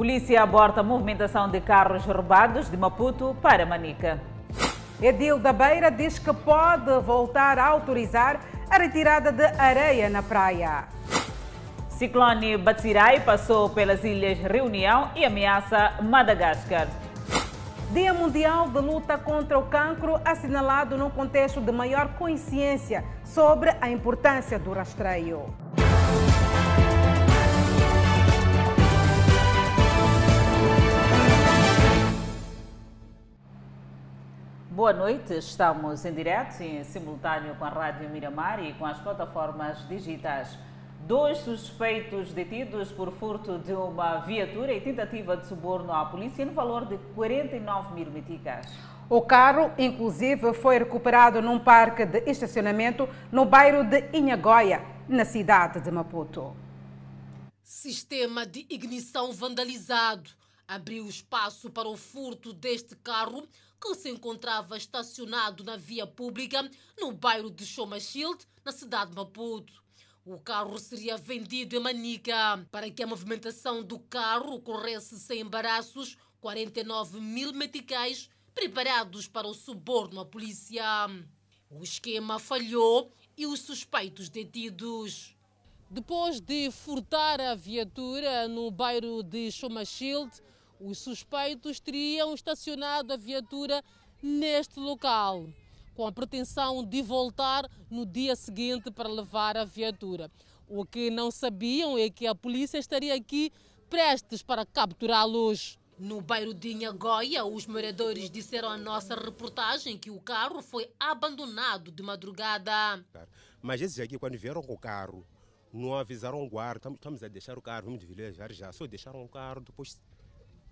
Polícia aborta a movimentação de carros roubados de Maputo para Manica. Edil da Beira diz que pode voltar a autorizar a retirada de areia na praia. Ciclone Batsirai passou pelas ilhas Reunião e ameaça Madagascar. Dia Mundial de Luta contra o Cancro, assinalado num contexto de maior consciência sobre a importância do rastreio. Boa noite, estamos em direto e em simultâneo com a Rádio Miramar e com as plataformas digitais. Dois suspeitos detidos por furto de uma viatura e tentativa de suborno à polícia no valor de 49 mil meticais. O carro, inclusive, foi recuperado num parque de estacionamento no bairro de Inhagoia, na cidade de Maputo. Sistema de ignição vandalizado abriu espaço para o furto deste carro que se encontrava estacionado na via pública no bairro de Chomachild, na cidade de Maputo. O carro seria vendido em Manica. Para que a movimentação do carro ocorresse sem embaraços, 49 mil meticais preparados para o suborno à polícia. O esquema falhou e os suspeitos detidos. Depois de furtar a viatura no bairro de Chomachild, os suspeitos teriam estacionado a viatura neste local, com a pretensão de voltar no dia seguinte para levar a viatura. O que não sabiam é que a polícia estaria aqui prestes para capturá-los. No bairro de Inhagoia, os moradores disseram à nossa reportagem que o carro foi abandonado de madrugada. Mas esses aqui, quando vieram com o carro, não avisaram o guarda, estamos a deixar o carro, vamos de vilejar já, só deixaram o carro, depois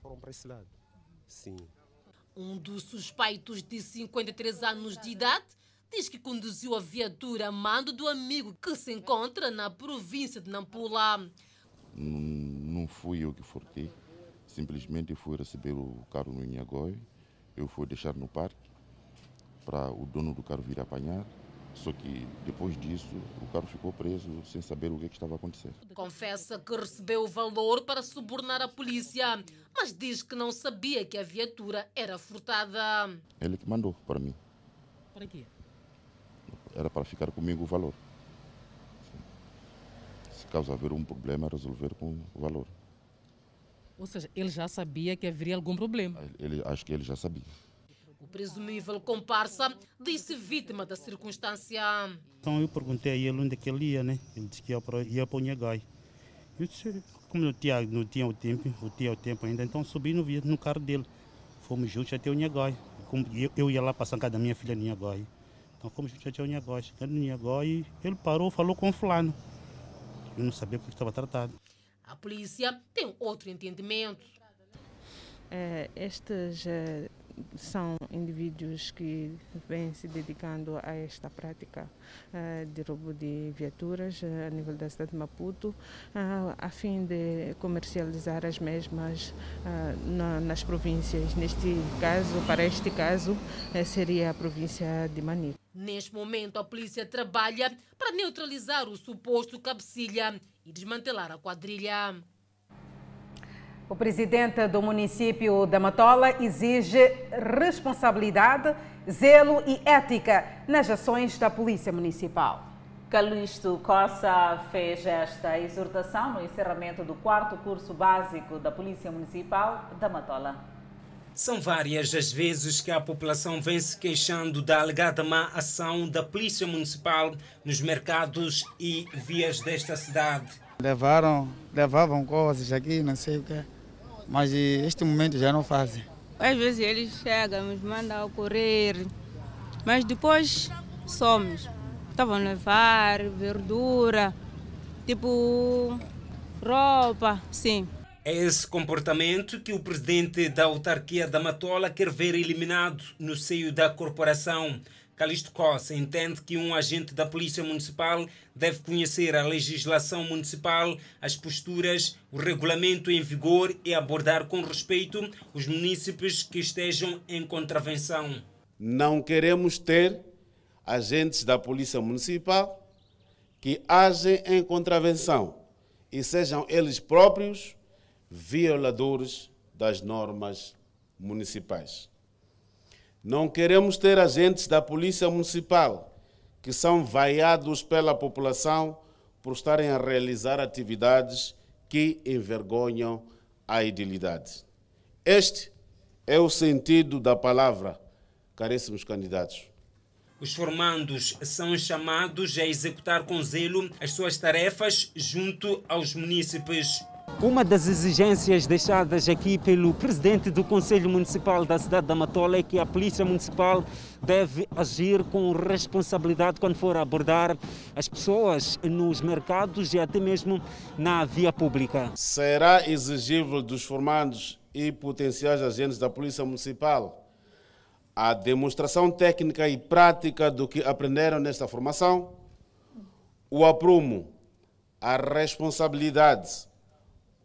foram para esse lado. Sim. Um dos suspeitos de 53 anos de idade diz que conduziu a viatura a mando do amigo que se encontra na província de Nampula. Não fui eu que furtei, simplesmente fui receber o carro no Inhagói, eu fui deixar no parque para o dono do carro vir apanhar. Só que depois disso o carro ficou preso sem saber o que, é que estava a acontecer. Confessa que recebeu o valor para subornar a polícia, mas diz que não sabia que a viatura era furtada. Ele que mandou para mim. Para quê? Era para ficar comigo o valor. Se caso haver um problema, resolver com o valor. Ou seja, ele já sabia que haveria algum problema. Ele, acho que ele já sabia. O presumível comparsa disse vítima da circunstância. Então eu perguntei a ele onde é que ele ia, né? Ele disse que ia para, ia para o Nhagai. Eu disse, como não tinha, não tinha o tempo, não tinha o tempo ainda, então subi no, no carro dele. Fomos juntos até o Nhagai. Como eu, eu ia lá para a casa da minha filha no Nhagai. Então fomos juntos até o Nhagai. Chegando no Nhagai, ele parou, falou com o fulano. Eu não sabia o que estava tratado. A polícia tem outro entendimento. É, estes é, são indivíduos que vêm se dedicando a esta prática uh, de roubo de viaturas uh, a nível da cidade de Maputo, uh, a fim de comercializar as mesmas na, nas províncias. Neste caso, para este caso, seria a província de Manica. Neste momento, a polícia trabalha para neutralizar o suposto cabecilha e desmantelar a quadrilha. O presidente do município da Matola exige responsabilidade, zelo e ética nas ações da Polícia Municipal. Calixto Coça fez esta exortação no encerramento do quarto curso básico da Polícia Municipal da Matola. São várias as vezes que a população vem se queixando da alegada má ação da Polícia Municipal nos mercados e vias desta cidade. Levaram, levavam coisas aqui, não sei o que mas este momento já não fazem. Às vezes eles chegam, nos mandam correr, mas depois somos. Estavam a levar verdura, tipo roupa, sim. É esse comportamento que o presidente da autarquia da Matola quer ver eliminado no seio da corporação. Calixto Costa entende que um agente da Polícia Municipal deve conhecer a legislação municipal, as posturas, o regulamento em vigor e abordar com respeito os municípios que estejam em contravenção. Não queremos ter agentes da Polícia Municipal que agem em contravenção e sejam eles próprios violadores das normas municipais. Não queremos ter agentes da Polícia Municipal que são vaiados pela população por estarem a realizar atividades que envergonham a idilidade. Este é o sentido da palavra, caríssimos candidatos. Os formandos são chamados a executar com zelo as suas tarefas junto aos munícipes. Uma das exigências deixadas aqui pelo presidente do Conselho Municipal da cidade da Matola é que a Polícia Municipal deve agir com responsabilidade quando for abordar as pessoas nos mercados e até mesmo na via pública. Será exigível dos formandos e potenciais agentes da Polícia Municipal a demonstração técnica e prática do que aprenderam nesta formação, o aprumo, a responsabilidade,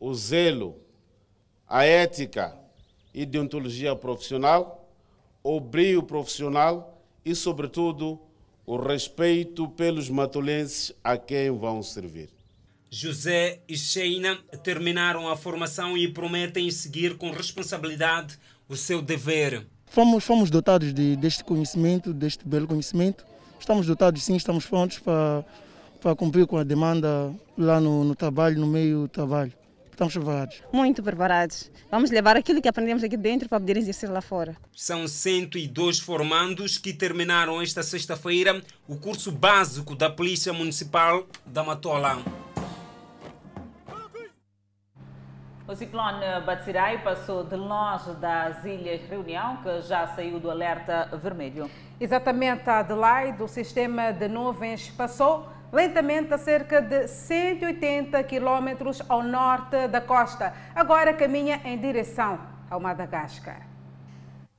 o zelo, a ética e deontologia profissional, o brilho profissional e, sobretudo, o respeito pelos matolenses a quem vão servir. José e Sheina terminaram a formação e prometem seguir com responsabilidade o seu dever. Fomos, fomos dotados de, deste conhecimento, deste belo conhecimento. Estamos dotados, sim, estamos prontos para, para cumprir com a demanda lá no, no trabalho, no meio do trabalho. Estamos preparados. Muito preparados. Vamos levar aquilo que aprendemos aqui dentro para poder exercer lá fora. São 102 formandos que terminaram esta sexta-feira o curso básico da Polícia Municipal da Matola. O ciclone Batsirai passou de longe das Ilhas Reunião, que já saiu do alerta vermelho. Exatamente, a Adelaide, o sistema de nuvens passou lentamente a cerca de 180 quilômetros ao norte da costa. Agora caminha em direção ao Madagascar.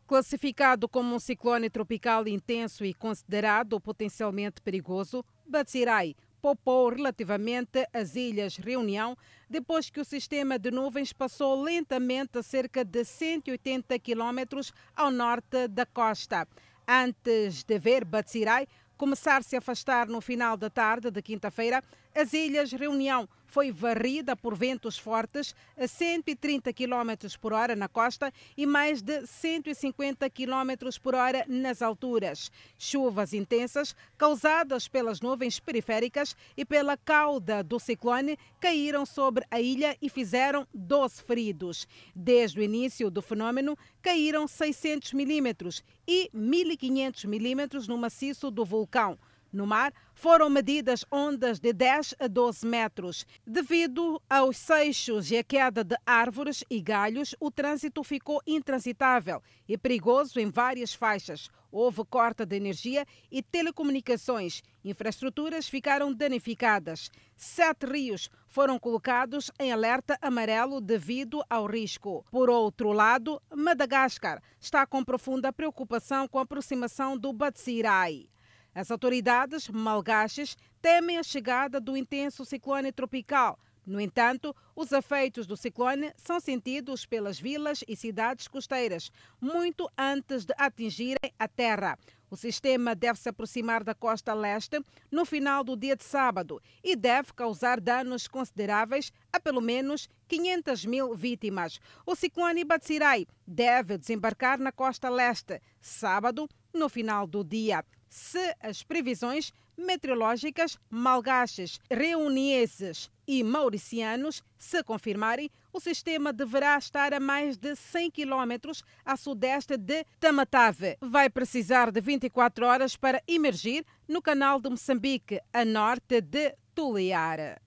Classificado como um ciclone tropical intenso e considerado potencialmente perigoso, Batsirai poupou relativamente as Ilhas Reunião depois que o sistema de nuvens passou lentamente a cerca de 180 quilômetros ao norte da costa. Antes de ver Batsirai começar -se a afastar no final da tarde de quinta-feira, as Ilhas Reunião foi varrida por ventos fortes a 130 km por hora na costa e mais de 150 km por hora nas alturas. Chuvas intensas causadas pelas nuvens periféricas e pela cauda do ciclone caíram sobre a ilha e fizeram 12 feridos. Desde o início do fenômeno, caíram 600 milímetros e 1.500 milímetros no maciço do vulcão. No mar, foram medidas ondas de 10 a 12 metros. Devido aos seixos e a queda de árvores e galhos, o trânsito ficou intransitável e perigoso em várias faixas. Houve corte de energia e telecomunicações. Infraestruturas ficaram danificadas. Sete rios foram colocados em alerta amarelo devido ao risco. Por outro lado, Madagascar está com profunda preocupação com a aproximação do Batsirai. As autoridades malgaches temem a chegada do intenso ciclone tropical. No entanto, os efeitos do ciclone são sentidos pelas vilas e cidades costeiras muito antes de atingirem a terra. O sistema deve se aproximar da costa leste no final do dia de sábado e deve causar danos consideráveis a pelo menos 500 mil vítimas. O ciclone Batsirai deve desembarcar na costa leste sábado no final do dia se as previsões meteorológicas malgaches, reunienses e mauricianos se confirmarem, o sistema deverá estar a mais de 100 km a sudeste de Tamatave. Vai precisar de 24 horas para emergir no canal de Moçambique, a norte de Tuliar.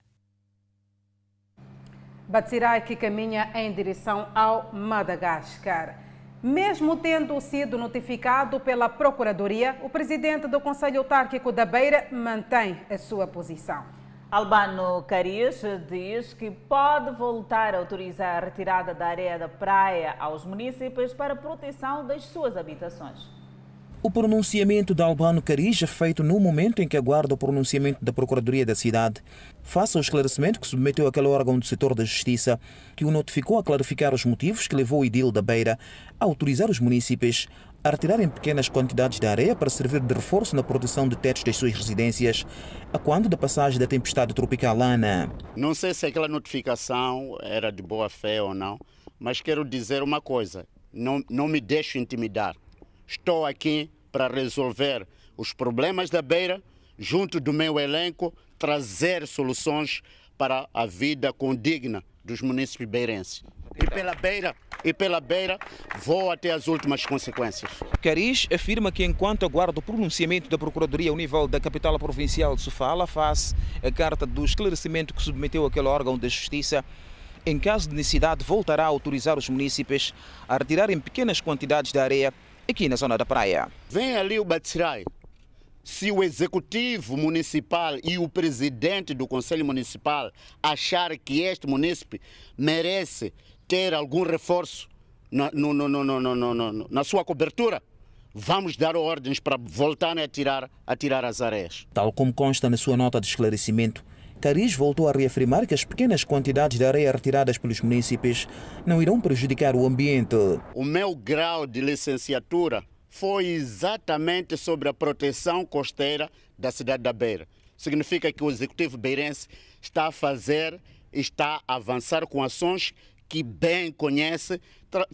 Batsirai que caminha em direção ao Madagascar. Mesmo tendo sido notificado pela Procuradoria, o presidente do Conselho Autárquico da Beira mantém a sua posição. Albano Carias diz que pode voltar a autorizar a retirada da areia da praia aos municípios para proteção das suas habitações. O pronunciamento de Albano Carija, feito no momento em que aguarda o pronunciamento da Procuradoria da cidade, faça o esclarecimento que submeteu aquele órgão do setor da Justiça, que o notificou a clarificar os motivos que levou o Idil da Beira a autorizar os municípios a retirarem pequenas quantidades de areia para servir de reforço na proteção de tetos das suas residências, a quando da passagem da tempestade tropical Ana. Não sei se aquela notificação era de boa fé ou não, mas quero dizer uma coisa: não, não me deixo intimidar. Estou aqui para resolver os problemas da beira, junto do meu elenco, trazer soluções para a vida condigna dos municípios beirenses. E pela beira, e pela beira, vou até as últimas consequências. Cariz afirma que enquanto aguarda o pronunciamento da Procuradoria ao nível da capital provincial de Sofala, face a carta do esclarecimento que submeteu aquele órgão da Justiça, em caso de necessidade voltará a autorizar os municípios a retirarem pequenas quantidades de areia aqui na zona da praia. Vem ali o Batsirai. Se o executivo municipal e o presidente do conselho municipal achar que este município merece ter algum reforço na, no, no, no, na sua cobertura, vamos dar ordens para voltarem a tirar, a tirar as areias. Tal como consta na sua nota de esclarecimento, Cariz voltou a reafirmar que as pequenas quantidades de areia retiradas pelos municípios não irão prejudicar o ambiente. O meu grau de licenciatura foi exatamente sobre a proteção costeira da cidade da Beira. Significa que o executivo beirense está a fazer, está a avançar com ações que bem conhece,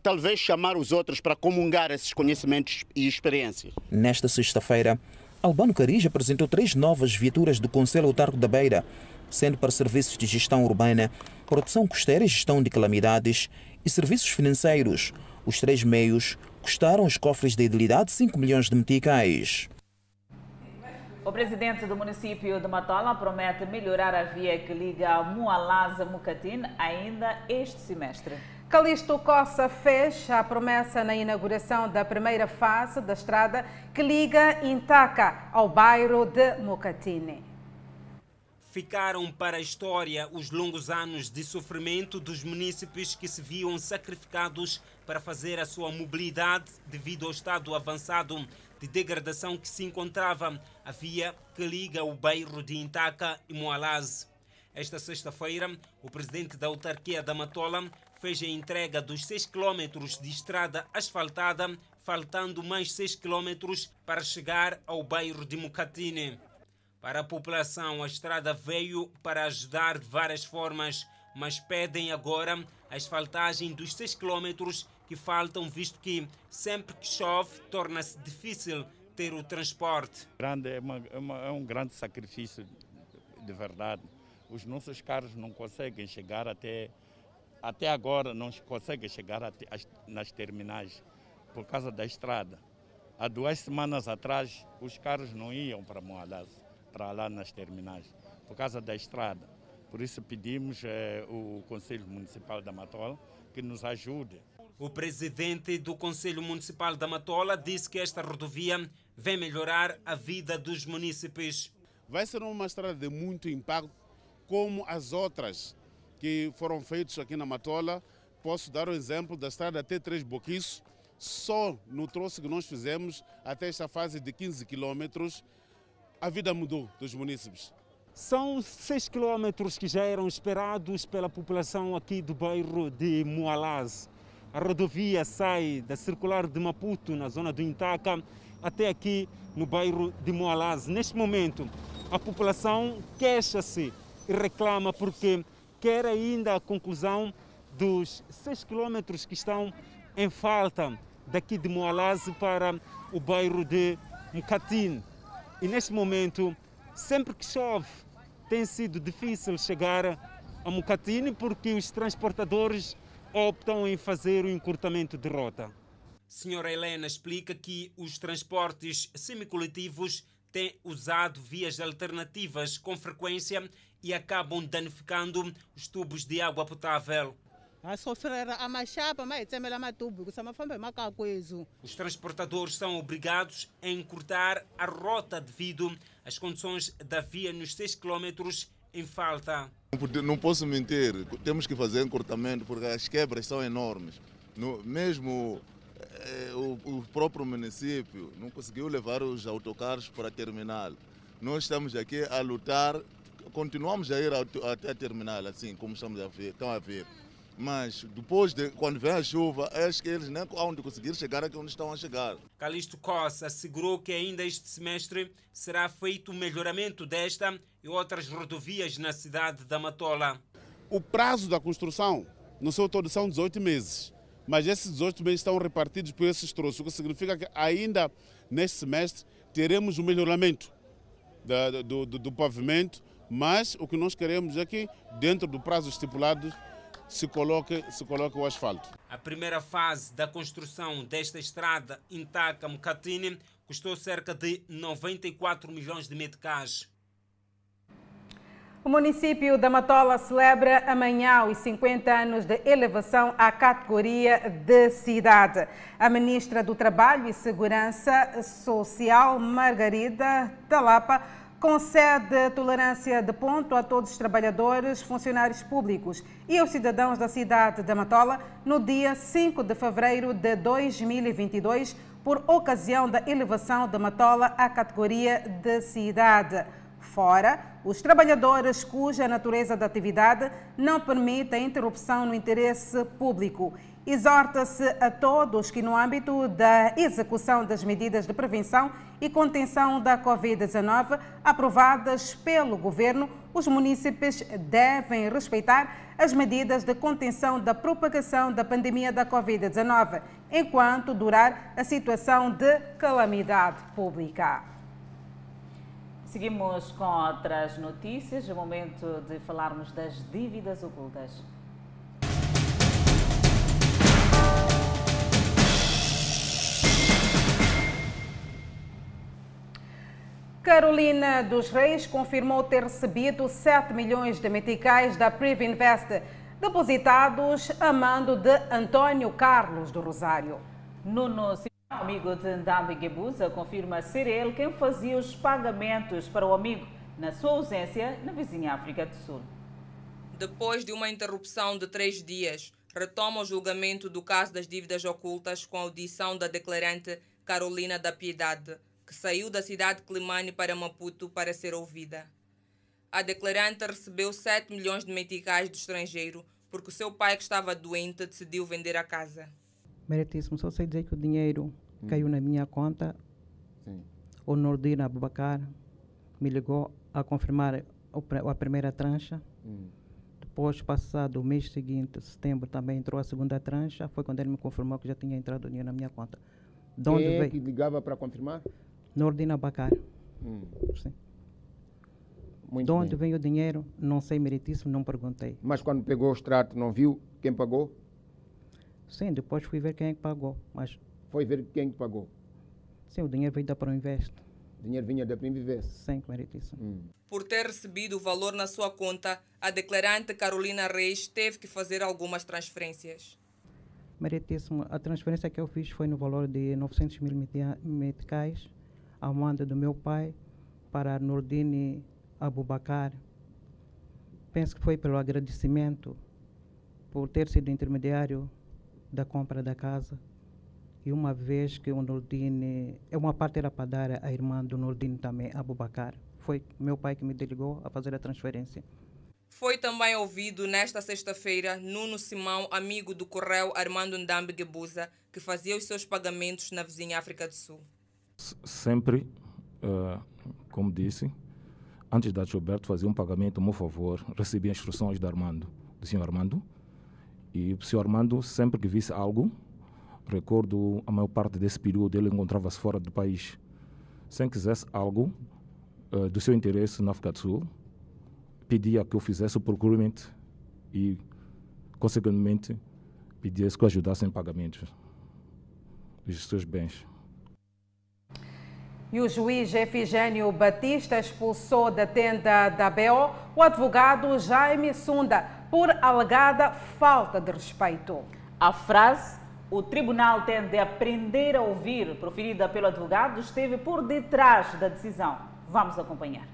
talvez chamar os outros para comungar esses conhecimentos e experiências. Nesta sexta-feira, Albano Cariz apresentou três novas viaturas do Conselho Autarco da Beira sendo para serviços de gestão urbana, proteção costeira e gestão de calamidades e serviços financeiros. Os três meios custaram os cofres da idilidade 5 milhões de meticais. O presidente do município de Matola promete melhorar a via que liga Mualaz a Mucatin ainda este semestre. Calixto Coça fez a promessa na inauguração da primeira fase da estrada que liga Intaca ao bairro de Mucatine ficaram para a história os longos anos de sofrimento dos munícipes que se viam sacrificados para fazer a sua mobilidade devido ao estado avançado de degradação que se encontrava a via que liga o bairro de Intaca e Moalaz. Esta sexta-feira, o presidente da autarquia da Matola fez a entrega dos 6 quilômetros de estrada asfaltada, faltando mais 6 quilômetros para chegar ao bairro de Mucatine. Para a população, a estrada veio para ajudar de várias formas, mas pedem agora a asfaltagem dos 6 quilômetros que faltam, visto que sempre que chove torna-se difícil ter o transporte. Grande, é, uma, é, uma, é um grande sacrifício, de verdade. Os nossos carros não conseguem chegar até, até agora, não conseguem chegar nas terminais por causa da estrada. Há duas semanas atrás, os carros não iam para Moadas para lá nas terminais, por causa da estrada. Por isso pedimos eh, o Conselho Municipal da Matola que nos ajude. O presidente do Conselho Municipal da Matola disse que esta rodovia vem melhorar a vida dos munícipes. Vai ser uma estrada de muito impacto, como as outras que foram feitas aqui na Matola. Posso dar o exemplo da estrada T3 Boquiço, só no troço que nós fizemos até esta fase de 15 quilômetros, a vida mudou dos municípios. São seis quilômetros que já eram esperados pela população aqui do bairro de Moalaz. A rodovia sai da circular de Maputo, na zona do Intaca, até aqui no bairro de Moalaz. Neste momento, a população queixa-se e reclama porque quer ainda a conclusão dos seis quilômetros que estão em falta daqui de Moalaz para o bairro de Mcatin. E neste momento, sempre que chove, tem sido difícil chegar a Mucatine porque os transportadores optam em fazer o encurtamento de rota. Senhora Helena explica que os transportes semicoletivos têm usado vias alternativas com frequência e acabam danificando os tubos de água potável. Os transportadores são obrigados a encurtar a rota devido às condições da via nos 6 km em falta. Não posso mentir, temos que fazer encurtamento porque as quebras são enormes. No, mesmo eh, o, o, próprio município não conseguiu levar os autocarros para a terminal. Nós estamos aqui a lutar, continuamos a ir até a terminal, assim como estamos a ver, estão a ver Mas depois, de, quando vem a chuva, acho que eles nem onde conseguir chegar aqui onde estão a chegar. Calixto Costa assegurou que ainda este semestre será feito o melhoramento desta e outras rodovias na cidade da Matola. O prazo da construção, no seu todo, são 18 meses. Mas esses 18 meses estão repartidos por esses troços, o que significa que ainda neste semestre teremos o um melhoramento da, do, do, do pavimento, mas o que nós queremos é que, dentro do prazo estipulado, se coloque, se coloque o asfalto. A primeira fase da construção desta estrada Intaca-Mcatini custou cerca de 94 milhões de meticais. O município da Matola celebra amanhã os 50 anos de elevação à categoria de cidade. A ministra do Trabalho e Segurança Social, Margarida Talapa, concede tolerância de ponto a todos os trabalhadores, funcionários públicos e aos cidadãos da cidade de Matola no dia 5 de fevereiro de 2022, por ocasião da elevação de Matola à categoria de cidade. Fora, os trabalhadores cuja natureza da atividade não permite a interrupção no interesse público. Exorta-se a todos que, no âmbito da execução das medidas de prevenção e contenção da Covid-19 aprovadas pelo Governo, os munícipes devem respeitar as medidas de contenção da propagação da pandemia da Covid-19, enquanto durar a situação de calamidade pública. Seguimos com outras notícias. É momento de falarmos das dívidas ocultas. Carolina dos Reis confirmou ter recebido 7 milhões de meticais da Privinvest, depositados a mando de Antônio Carlos do Rosário. Nuno amigo de Ndambi Gebuza confirma ser ele quem fazia os pagamentos para o amigo na sua ausência na vizinha África do Sul. Depois de uma interrupção de três dias, retoma o julgamento do caso das dívidas ocultas com a audição da declarante Carolina da Piedade, que saiu da cidade de Climane para Maputo para ser ouvida. A declarante recebeu 7 milhões de meticais do estrangeiro porque o seu pai, que estava doente, decidiu vender a casa. Meritíssimo, só sei dizer que o dinheiro hum. caiu na minha conta. Sim. O Nordina Abubacar me ligou a confirmar a primeira trancha. Hum. Depois, passado o mês seguinte, setembro, também entrou a segunda trancha. Foi quando ele me confirmou que já tinha entrado o dinheiro na minha conta. De Quem é veio? que ligava para confirmar? Nordina Abacar. Hum. Sim. Muito de onde bem. vem o dinheiro? Não sei, meritíssimo, não perguntei. Mas quando pegou o extrato, não viu quem pagou? Sim, depois fui ver quem é que pagou. Mas foi ver quem pagou? Sim, o dinheiro veio da Proinvest. O dinheiro vinha da Proinvest? Sim, meritíssimo. Hum. Por ter recebido o valor na sua conta, a declarante Carolina Reis teve que fazer algumas transferências. Meritíssimo. A transferência que eu fiz foi no valor de 900 mil meticais, a manda do meu pai para Nordine Abubacar. Penso que foi pelo agradecimento por ter sido intermediário da compra da casa e uma vez que o Nordine, é uma parte era para dar à irmã do Nordine também, Abubacar. Foi meu pai que me delegou a fazer a transferência. Foi também ouvido nesta sexta-feira Nuno Simão, amigo do Correio Armando Ndambi Gebuza, que fazia os seus pagamentos na vizinha África do Sul. Sempre, uh, como disse, antes da Gilberto fazer um pagamento a meu favor, recebi instruções do Armando, do senhor Armando, e o senhor Armando, sempre que visse algo, Recordo a maior parte desse período ele encontrava-se fora do país. Sem quisesse algo uh, do seu interesse na África do Sul, pedia que eu fizesse o procurement e, consequentemente, pedia que eu ajudasse em pagamentos dos seus bens. E o juiz Efigênio Batista expulsou da tenda da BO o advogado Jaime Sunda por alegada falta de respeito. A frase o tribunal tem de aprender a ouvir, proferida pelo advogado, esteve por detrás da decisão. Vamos acompanhar.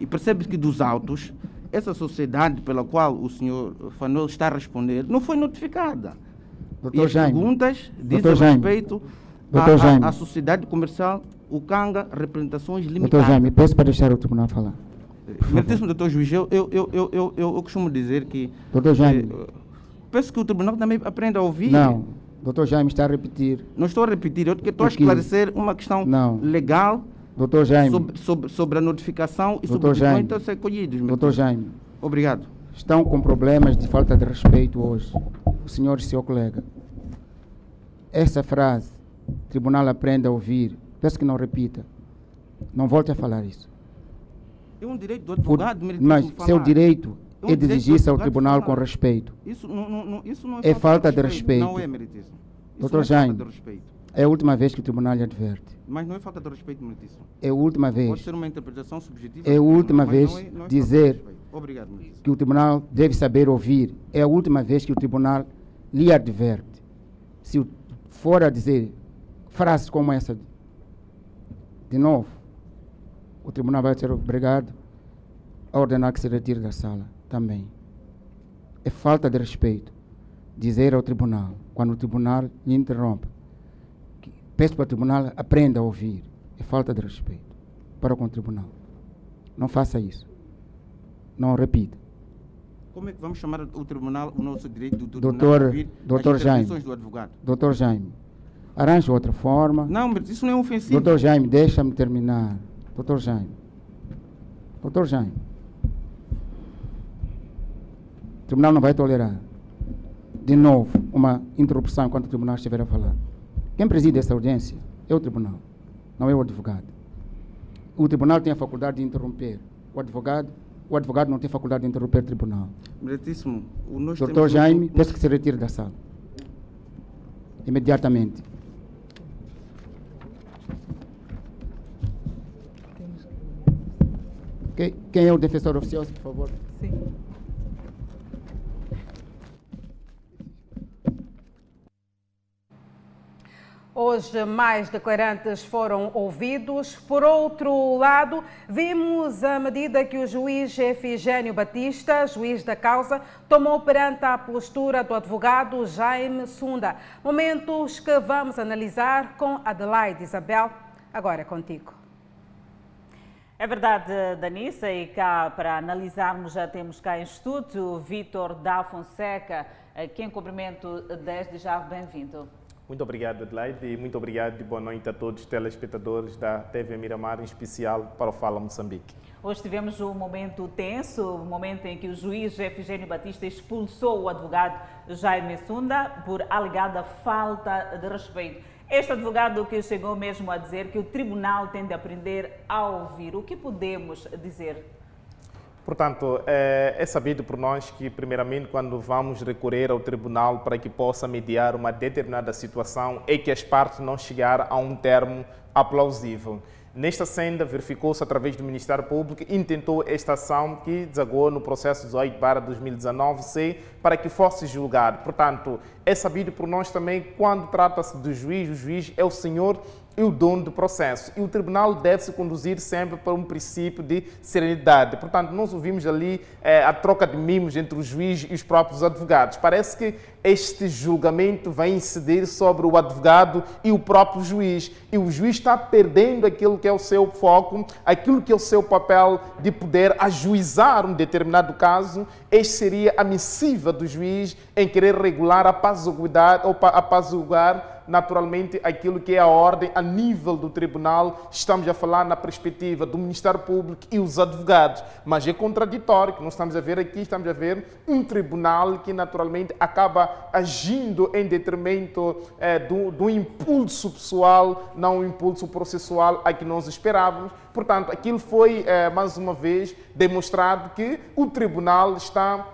E percebe que dos autos, essa sociedade pela qual o senhor Fanuel está a responder não foi notificada. Doutor e as Jaime, perguntas dizem respeito à, sociedade comercial o Canga Representações Limitadas. Doutor Jaime, peço para deixar o tribunal falar. Meritíssimo doutor juiz, eu, eu, eu, eu, eu, costumo dizer que... Doutor Jaime, peço que o tribunal também aprenda a ouvir. Não, doutor Jaime está a repetir. Não estou a repetir, eu estou a esclarecer uma questão não. legal doutor Jaime. Sobre, sobre, sobre a notificação e doutor sobre Jaime. os a ser colhidos. Doutor Jaime. Obrigado. Estão com problemas de falta de respeito hoje, o senhor e seu colega. Essa frase, tribunal aprenda a ouvir, peço que não repita. Não volte a falar isso. É um direito do advogado, Por, Mas falar. seu direito é, um é de exigir-se ao tribunal com respeito. Isso não, não, isso não é, é, falta de respeito. Não é meritíssimo. Doutor Jaime, é a última vez que o tribunal lhe adverte. Mas não é falta de respeito, meritíssimo. É a última vez. Pode ser uma interpretação subjetiva. É a última vez não é, não é dizer Obrigado, que o tribunal deve saber ouvir. É a última vez que o tribunal lhe adverte. Se for a dizer frases como essa, de novo, o tribunal vai ser obrigado a ordenar que se retire da sala também. É falta de respeito dizer ao tribunal, quando o tribunal lhe interrompe, que peço para o tribunal aprenda a ouvir. É falta de respeito para com o tribunal. Não faça isso. Não repita. Como é que vamos chamar o tribunal, o nosso direito do tribunal doutor, a ouvir doutor as Jaime, do advogado? Doutor Jaime, arranje outra forma. Não, mas isso não é ofensivo. Doutor Jaime, deixa-me terminar. Doutor Jaime. Doutor Jaime. O tribunal não vai tolerar, de novo, uma interrupção enquanto o tribunal estiver a falar. Quem preside essa audiência é o tribunal, não é o advogado. O tribunal tem a faculdade de interromper. O advogado, o advogado não tem faculdade de interromper o tribunal. Meritíssimo, Doutor Jaime, um... peço que se retire da sala. Imediatamente. Quem é o defensor oficial, por favor? Sim. Hoje, mais declarantes foram ouvidos. Por outro lado, vimos a medida que o juiz Efigênio Batista, juiz da causa, tomou perante a postura do advogado Jaime Sunda. Momentos que vamos analisar com Adelaide Isabel. Agora é contigo. É verdade, Danissa, e cá para analisarmos já temos cá em estúdio Vitor da Fonseca, quem cumprimento desde já, bem-vindo. Muito obrigado, Adelaide, e muito obrigado e boa noite a todos os telespectadores da TV Miramar, em especial para o Fala Moçambique. Hoje tivemos um momento tenso, um momento em que o juiz Efigênio Batista expulsou o advogado Jaime Sunda por alegada falta de respeito. Este advogado que chegou mesmo a dizer que o tribunal tem de aprender a ouvir. O que podemos dizer? Portanto, é, é sabido por nós que, primeiramente, quando vamos recorrer ao tribunal para que possa mediar uma determinada situação, é que as partes não chegaram a um termo aplausível. Nesta senda, verificou-se através do Ministério Público, intentou esta ação que desagou no processo 18 para 2019C para que fosse julgado. Portanto, é sabido por nós também quando trata-se do juiz, o juiz é o senhor e o dono do processo. E o tribunal deve se conduzir sempre para um princípio de serenidade. Portanto, nós ouvimos ali é, a troca de mimos entre o juiz e os próprios advogados. Parece que este julgamento vai incidir sobre o advogado e o próprio juiz. E o juiz está perdendo aquilo que é o seu foco, aquilo que é o seu papel de poder ajuizar um determinado caso. Este seria a missiva do juiz em querer regular a apaziguidade ou apaziguar naturalmente aquilo que é a ordem a nível do tribunal. Estamos a falar na perspectiva do Ministério Público e os advogados, mas é contraditório que nós estamos a ver aqui, estamos a ver um tribunal que naturalmente acaba agindo em detrimento é, do, do impulso pessoal, não o impulso processual a que nós esperávamos. Portanto, aquilo foi, é, mais uma vez, demonstrado que o tribunal está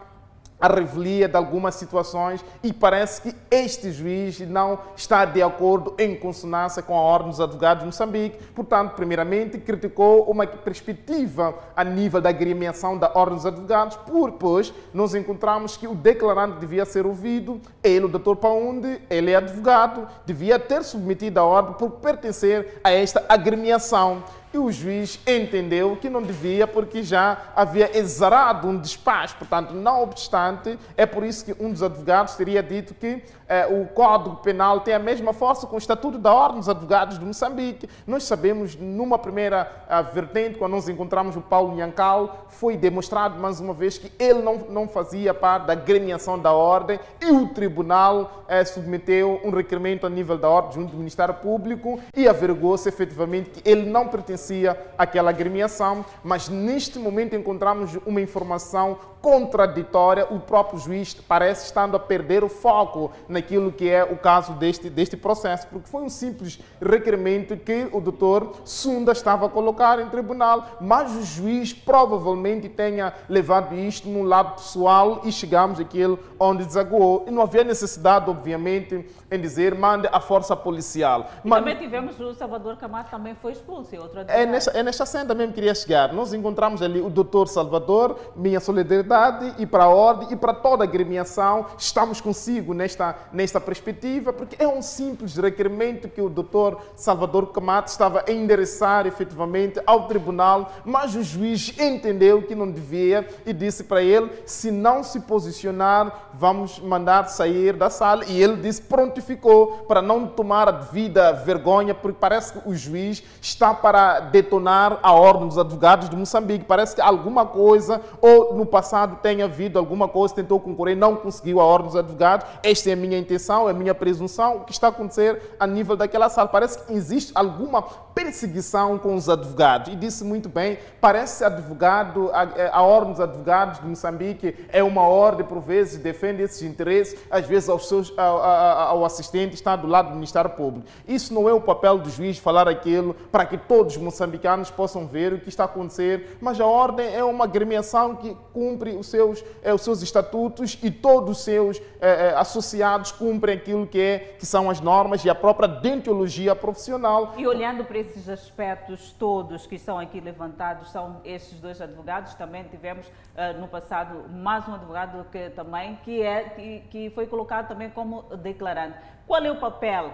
a revelia de algumas situações e parece que este juiz não está de acordo em consonância com a Ordem dos Advogados de Moçambique. Portanto, primeiramente, criticou uma perspectiva a nível da agremiação da Ordem dos Advogados, pois nós encontramos que o declarante devia ser ouvido, ele, o Dr. Paunde, ele é advogado, devia ter submetido a ordem por pertencer a esta agremiação e o juiz entendeu que não devia porque já havia exarado um despacho. Portanto, não obstante, é por isso que um dos advogados teria dito que eh, o Código Penal tem a mesma força com o Estatuto da Ordem dos Advogados de Moçambique. Nós sabemos, numa primeira ah, vertente, quando nós encontramos o Paulo Nhancal, foi demonstrado mais uma vez que ele não, não fazia parte da gremiação da ordem e o tribunal eh, submeteu um requerimento a nível da ordem junto do Ministério Público e averigou-se efetivamente que ele não pertencia àquela gremiação, mas neste momento encontramos uma informação contraditória, o próprio juiz parece estando a perder o foco naquilo que é o caso deste, deste processo, porque foi um simples requerimento que o doutor Sunda estava a colocar em tribunal, mas o juiz provavelmente tenha levado isto no lado pessoal e chegamos àquilo onde desaguou. E não havia necessidade, obviamente, em dizer mande a força policial. E Mas... também tivemos o Salvador Camacho também foi expulso. É, nessa, é nesta senda mesmo que queria chegar. Nós encontramos ali o doutor Salvador, minha solidariedade e para a ordem e para toda a agremiação. Estamos consigo nesta, nesta perspectiva, porque é um simples requerimento que o doutor Salvador Camato estava a endereçar efetivamente ao tribunal, mas o juiz entendeu que não devia e disse para ele: se não se posicionar, vamos mandar sair da sala. E ele disse, prontificou para não tomar a devida vergonha, porque parece que o juiz está para detonar a ordem dos advogados de Moçambique. Parece que alguma coisa, ou no passado, tenha havido alguma coisa, tentou concorrer, não conseguiu a ordem dos advogados. Esta é a minha intenção, é a minha presunção. O que está a acontecer a nível daquela sala? Parece que existe alguma perseguição com os advogados. E disse muito bem, parece advogado, a, a ordem dos advogados de Moçambique é uma ordem, por vezes, defende esses interesses, às vezes aos seus, ao, ao assistente está do lado do Ministério Público. Isso não é o papel do juiz falar aquilo para que todos os moçambicanos possam ver o que está a acontecer, mas a ordem é uma agremiação que cumpre os seus, é, os seus estatutos e todos os seus é, é, associados cumprem aquilo que, é, que são as normas e a própria deontologia profissional. E olhando para esses aspectos todos que estão aqui levantados, são estes dois advogados, também tivemos uh, no passado mais um advogado que também que, é, que, que foi colocado também como declarante. Qual é o papel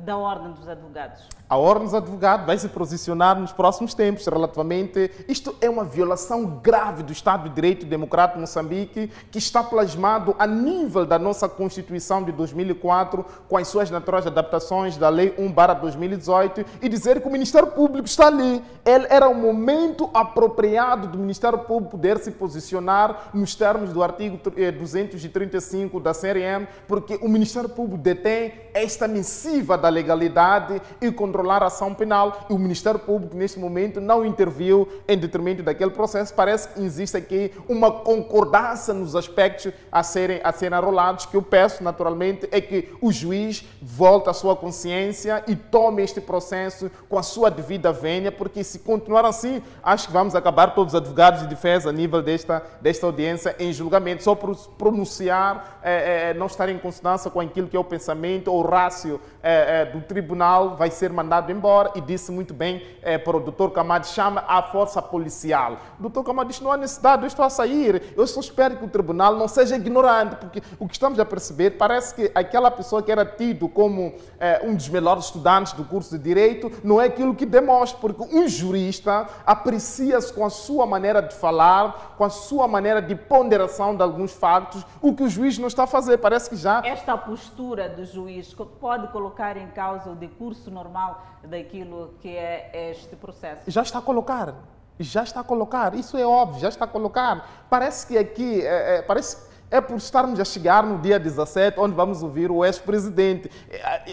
da Ordem dos Advogados? A Ordem dos Advogados vai se posicionar nos próximos tempos relativamente. Isto é uma violação grave do Estado de Direito Democrático de Moçambique, que está plasmado a nível da nossa Constituição de 2004, com as suas naturais adaptações da Lei 1-2018, e dizer que o Ministério Público está ali. Ele era o momento apropriado do Ministério Público poder se posicionar nos termos do artigo 235 eh, da CRM, porque o Ministério Público detém esta missiva da legalidade e controlar a ação penal. E o Ministério Público, neste momento, não interviu em detrimento daquele processo. Parece que existe aqui uma concordância nos aspectos a serem, a serem arrolados, que eu peço, naturalmente, é que o juiz volte à sua consciência e tome este processo com a sua devida vênia, porque se continuar assim, acho que vamos acabar todos os advogados de defesa a nível desta, desta audiência em julgamento, só por pronunciar, é, é, não estar em consonância com aquilo que é o pensamento ou o rácio é, é, do tribunal vai ser mandado embora e disse muito bem é, para o doutor Camado, chama a força policial. O doutor Camado disse, não há necessidade, eu estou a sair. Eu só espero que o tribunal não seja ignorante, porque o que estamos a perceber parece que aquela pessoa que era tido como é, um dos melhores estudantes do curso de Direito não é aquilo que demonstra, porque um jurista aprecia-se com a sua maneira de falar, com a sua maneira de ponderação de alguns factos, o que o juiz não está a fazer. Parece que já... Esta postura do juiz pode colocar em causa o decurso normal daquilo que é este processo? Já está a colocar. Já está a colocar. Isso é óbvio, já está a colocar. Parece que aqui, é, é, parece é por estarmos a chegar no dia 17, onde vamos ouvir o ex-presidente.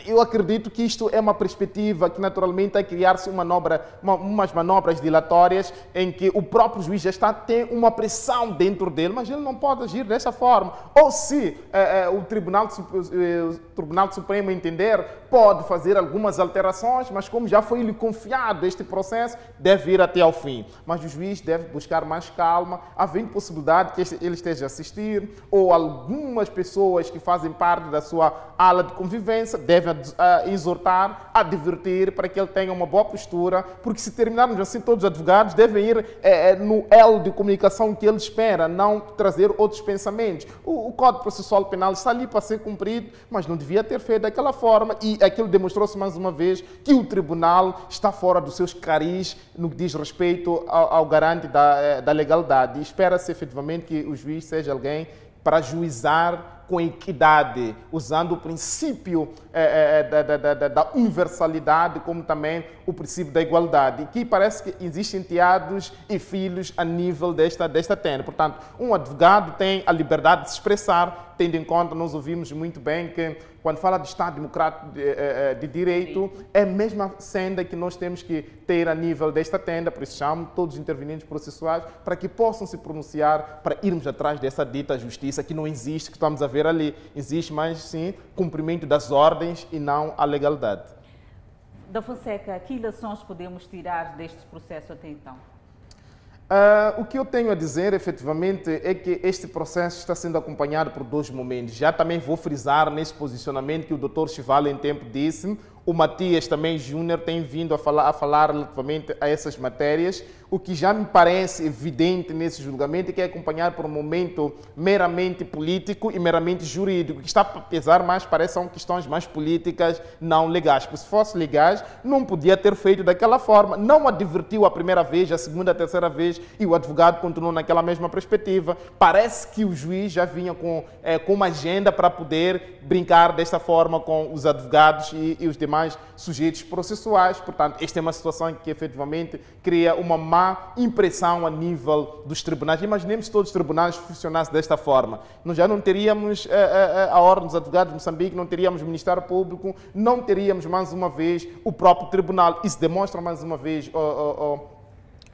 Eu acredito que isto é uma perspectiva que, naturalmente, vai criar-se uma manobra, uma, umas manobras dilatórias em que o próprio juiz já está tem uma pressão dentro dele, mas ele não pode agir dessa forma. Ou se é, é, o, Tribunal, o Tribunal Supremo entender, pode fazer algumas alterações, mas como já foi lhe confiado este processo, deve ir até ao fim. Mas o juiz deve buscar mais calma, havendo possibilidade que ele esteja a assistir ou algumas pessoas que fazem parte da sua ala de convivência devem uh, exortar, advertir para que ele tenha uma boa postura, porque se terminarmos assim, todos os advogados devem ir eh, eh, no elo de comunicação que ele espera, não trazer outros pensamentos. O, o Código Processual Penal está ali para ser cumprido, mas não devia ter feito daquela forma e aquilo demonstrou-se mais uma vez que o tribunal está fora dos seus caris no que diz respeito ao, ao garante da, eh, da legalidade. Espera-se efetivamente que o juiz seja alguém para juizar com equidade, usando o princípio é, é, da, da, da, universalidade, como também o princípio da igualdade. Que parece que existem teados e filhos a nível desta, desta tenda. Portanto, um advogado tem a liberdade de se expressar, tendo em conta, nós ouvimos muito bem que quando fala de Estado democrático de, eh, eh, de, direito, é a mesma senda que nós temos que ter a nível desta tenda, por isso chamo todos os intervenientes processuais para que possam se pronunciar para irmos atrás dessa dita justiça que não existe, que estamos a ver ali. Existe mais, sim, cumprimento das ordens e não a legalidade. Da Fonseca, que lições podemos tirar deste processo até então? Uh, o que eu tenho a dizer, efetivamente, é que este processo está sendo acompanhado por dois momentos. Já também vou frisar nesse posicionamento que o Dr. Chival, em tempo, disse. O Matias também Júnior tem vindo a falar, a falar relativamente a essas matérias. O que já me parece evidente nesse julgamento é que é acompanhado por um momento meramente político e meramente jurídico. Que está a pesar mais parece são questões mais políticas, não legais. Porque se fosse legais, não podia ter feito daquela forma. Não advertiu a primeira vez, a segunda, a terceira vez e o advogado continuou naquela mesma perspectiva. Parece que o juiz já vinha com, é, com uma agenda para poder brincar desta forma com os advogados e, e os demais sujeitos processuais. Portanto, esta é uma situação que efetivamente cria uma má impressão a nível dos tribunais. Imaginemos se todos os tribunais funcionassem desta forma. Nós já não teríamos a, a, a Ordem dos Advogados de Moçambique, não teríamos o Ministério Público, não teríamos mais uma vez o próprio tribunal. Isso demonstra mais uma vez. Oh, oh, oh,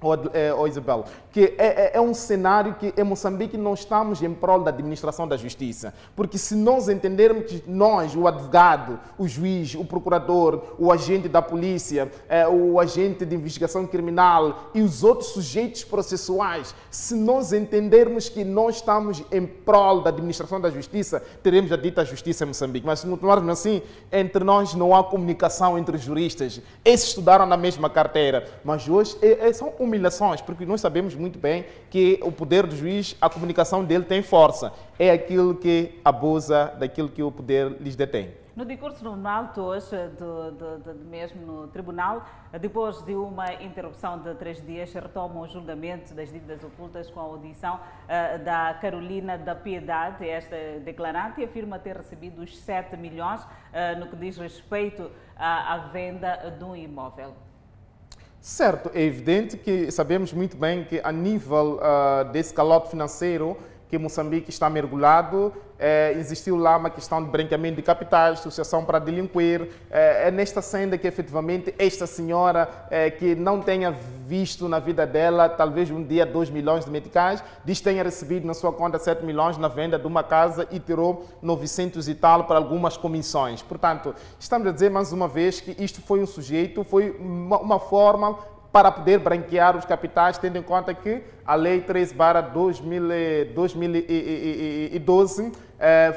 ou, é, Isabel, que é, é, é, um cenário que em Moçambique não estamos em prol da administração da justiça. Porque se nós entendermos que nós, o advogado, o juiz, o procurador, o agente da polícia, é, o agente de investigação criminal e os outros sujeitos processuais, se nós entendermos que nós estamos em prol da administração da justiça, teremos a dita justiça em Moçambique. Mas se continuarmos assim, entre nós não há comunicação entre juristas. Esses estudaram na mesma carteira, mas hoje é, é, são humilhações, porque nós sabemos muito bem que o poder do juiz, a comunicação dele tem força. É aquilo que abusa daquilo que o poder lhes detém. No discurso normal, hoje, do, do, do, mesmo no tribunal, depois de uma interrupção de três dias, retoma o julgamento das dívidas ocultas com a audição uh, da Carolina da Piedade. Esta declarante afirma ter recebido os 7 milhões uh, no que diz respeito à, à venda de um imóvel. Certo, é evidente que sabemos muito bem que a nível uh, desse calote financeiro que Moçambique está mergulhado, é, existiu lá uma questão de branqueamento de capitais, associação para delinquir. É, é nesta senda que efetivamente esta senhora é, que não tenha visto na vida dela talvez um dia 2 milhões de meticais, diz tenha recebido na sua conta 7 milhões na venda de uma casa e tirou 900 e tal para algumas comissões. Portanto, estamos a dizer mais uma vez que isto foi um sujeito, foi uma, uma forma para poder branquear os capitais, tendo em conta que a Lei 13 barra 2012 eh,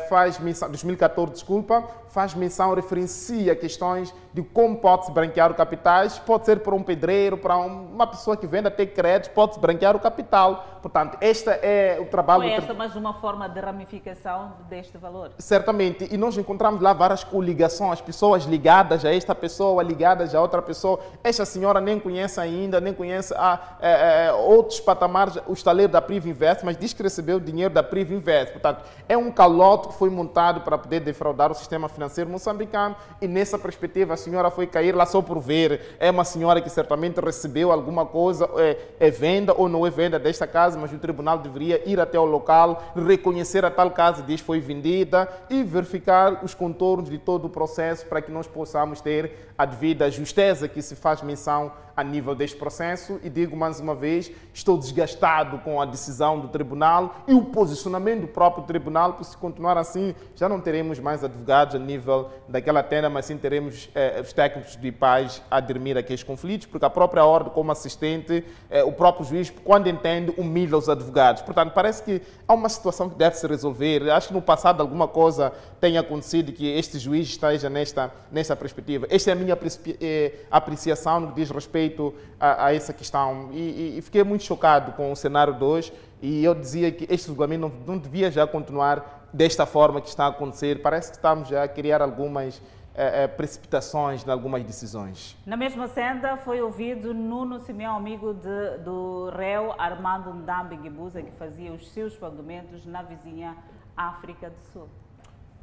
faz menção, 2014, desculpa, faz menção, referencia questões de como pode-se branquear o capitais, pode ser para um pedreiro, para uma pessoa que vende até crédito, pode-se branquear o capital. Portanto, este é o trabalho... Foi esta mais uma forma de ramificação deste valor? Certamente, e nós encontramos lá várias coligações, pessoas ligadas a esta pessoa, ligadas a outra pessoa. Esta senhora nem conhece ainda, nem conhece a, é, outros patamares, o estaleiro da Priv Invest, mas diz que recebeu dinheiro da Priv Invest. Portanto, é um calote que foi montado para poder defraudar o sistema financeiro moçambicano e nessa perspectiva a senhora foi cair lá só por ver. É uma senhora que certamente recebeu alguma coisa, é, é venda ou não é venda desta casa, mas o tribunal deveria ir até o local, reconhecer a tal casa diz foi vendida e verificar os contornos de todo o processo para que nós possamos ter a devida justeza que se faz menção a nível deste processo. E digo mais uma vez, estou desgastado com a decisão do tribunal e o posicionamento do próprio tribunal, continuar assim, já não teremos mais advogados a nível daquela tenda, mas sim teremos eh, os técnicos de paz a dirimir aqueles conflitos, porque a própria ordem, como assistente, eh, o próprio juiz, quando entende, humilha os advogados. Portanto, parece que há uma situação que deve se resolver. Acho que no passado alguma coisa tenha acontecido que este juiz esteja nesta, nesta perspectiva. Esta é a minha eh, apreciação no que diz respeito a, a essa questão. E, e, e, fiquei muito chocado com o cenário 2 e eu dizia que este regulamento não, não devia já continuar desta forma que está a acontecer. Parece que estamos já a criar algumas eh, eh, precipitações em algumas decisões. Na mesma senda foi ouvido Nuno Simeão, amigo de, do réu Armando Ndambi Guibuza, que fazia os seus pagamentos na vizinha África do Sul.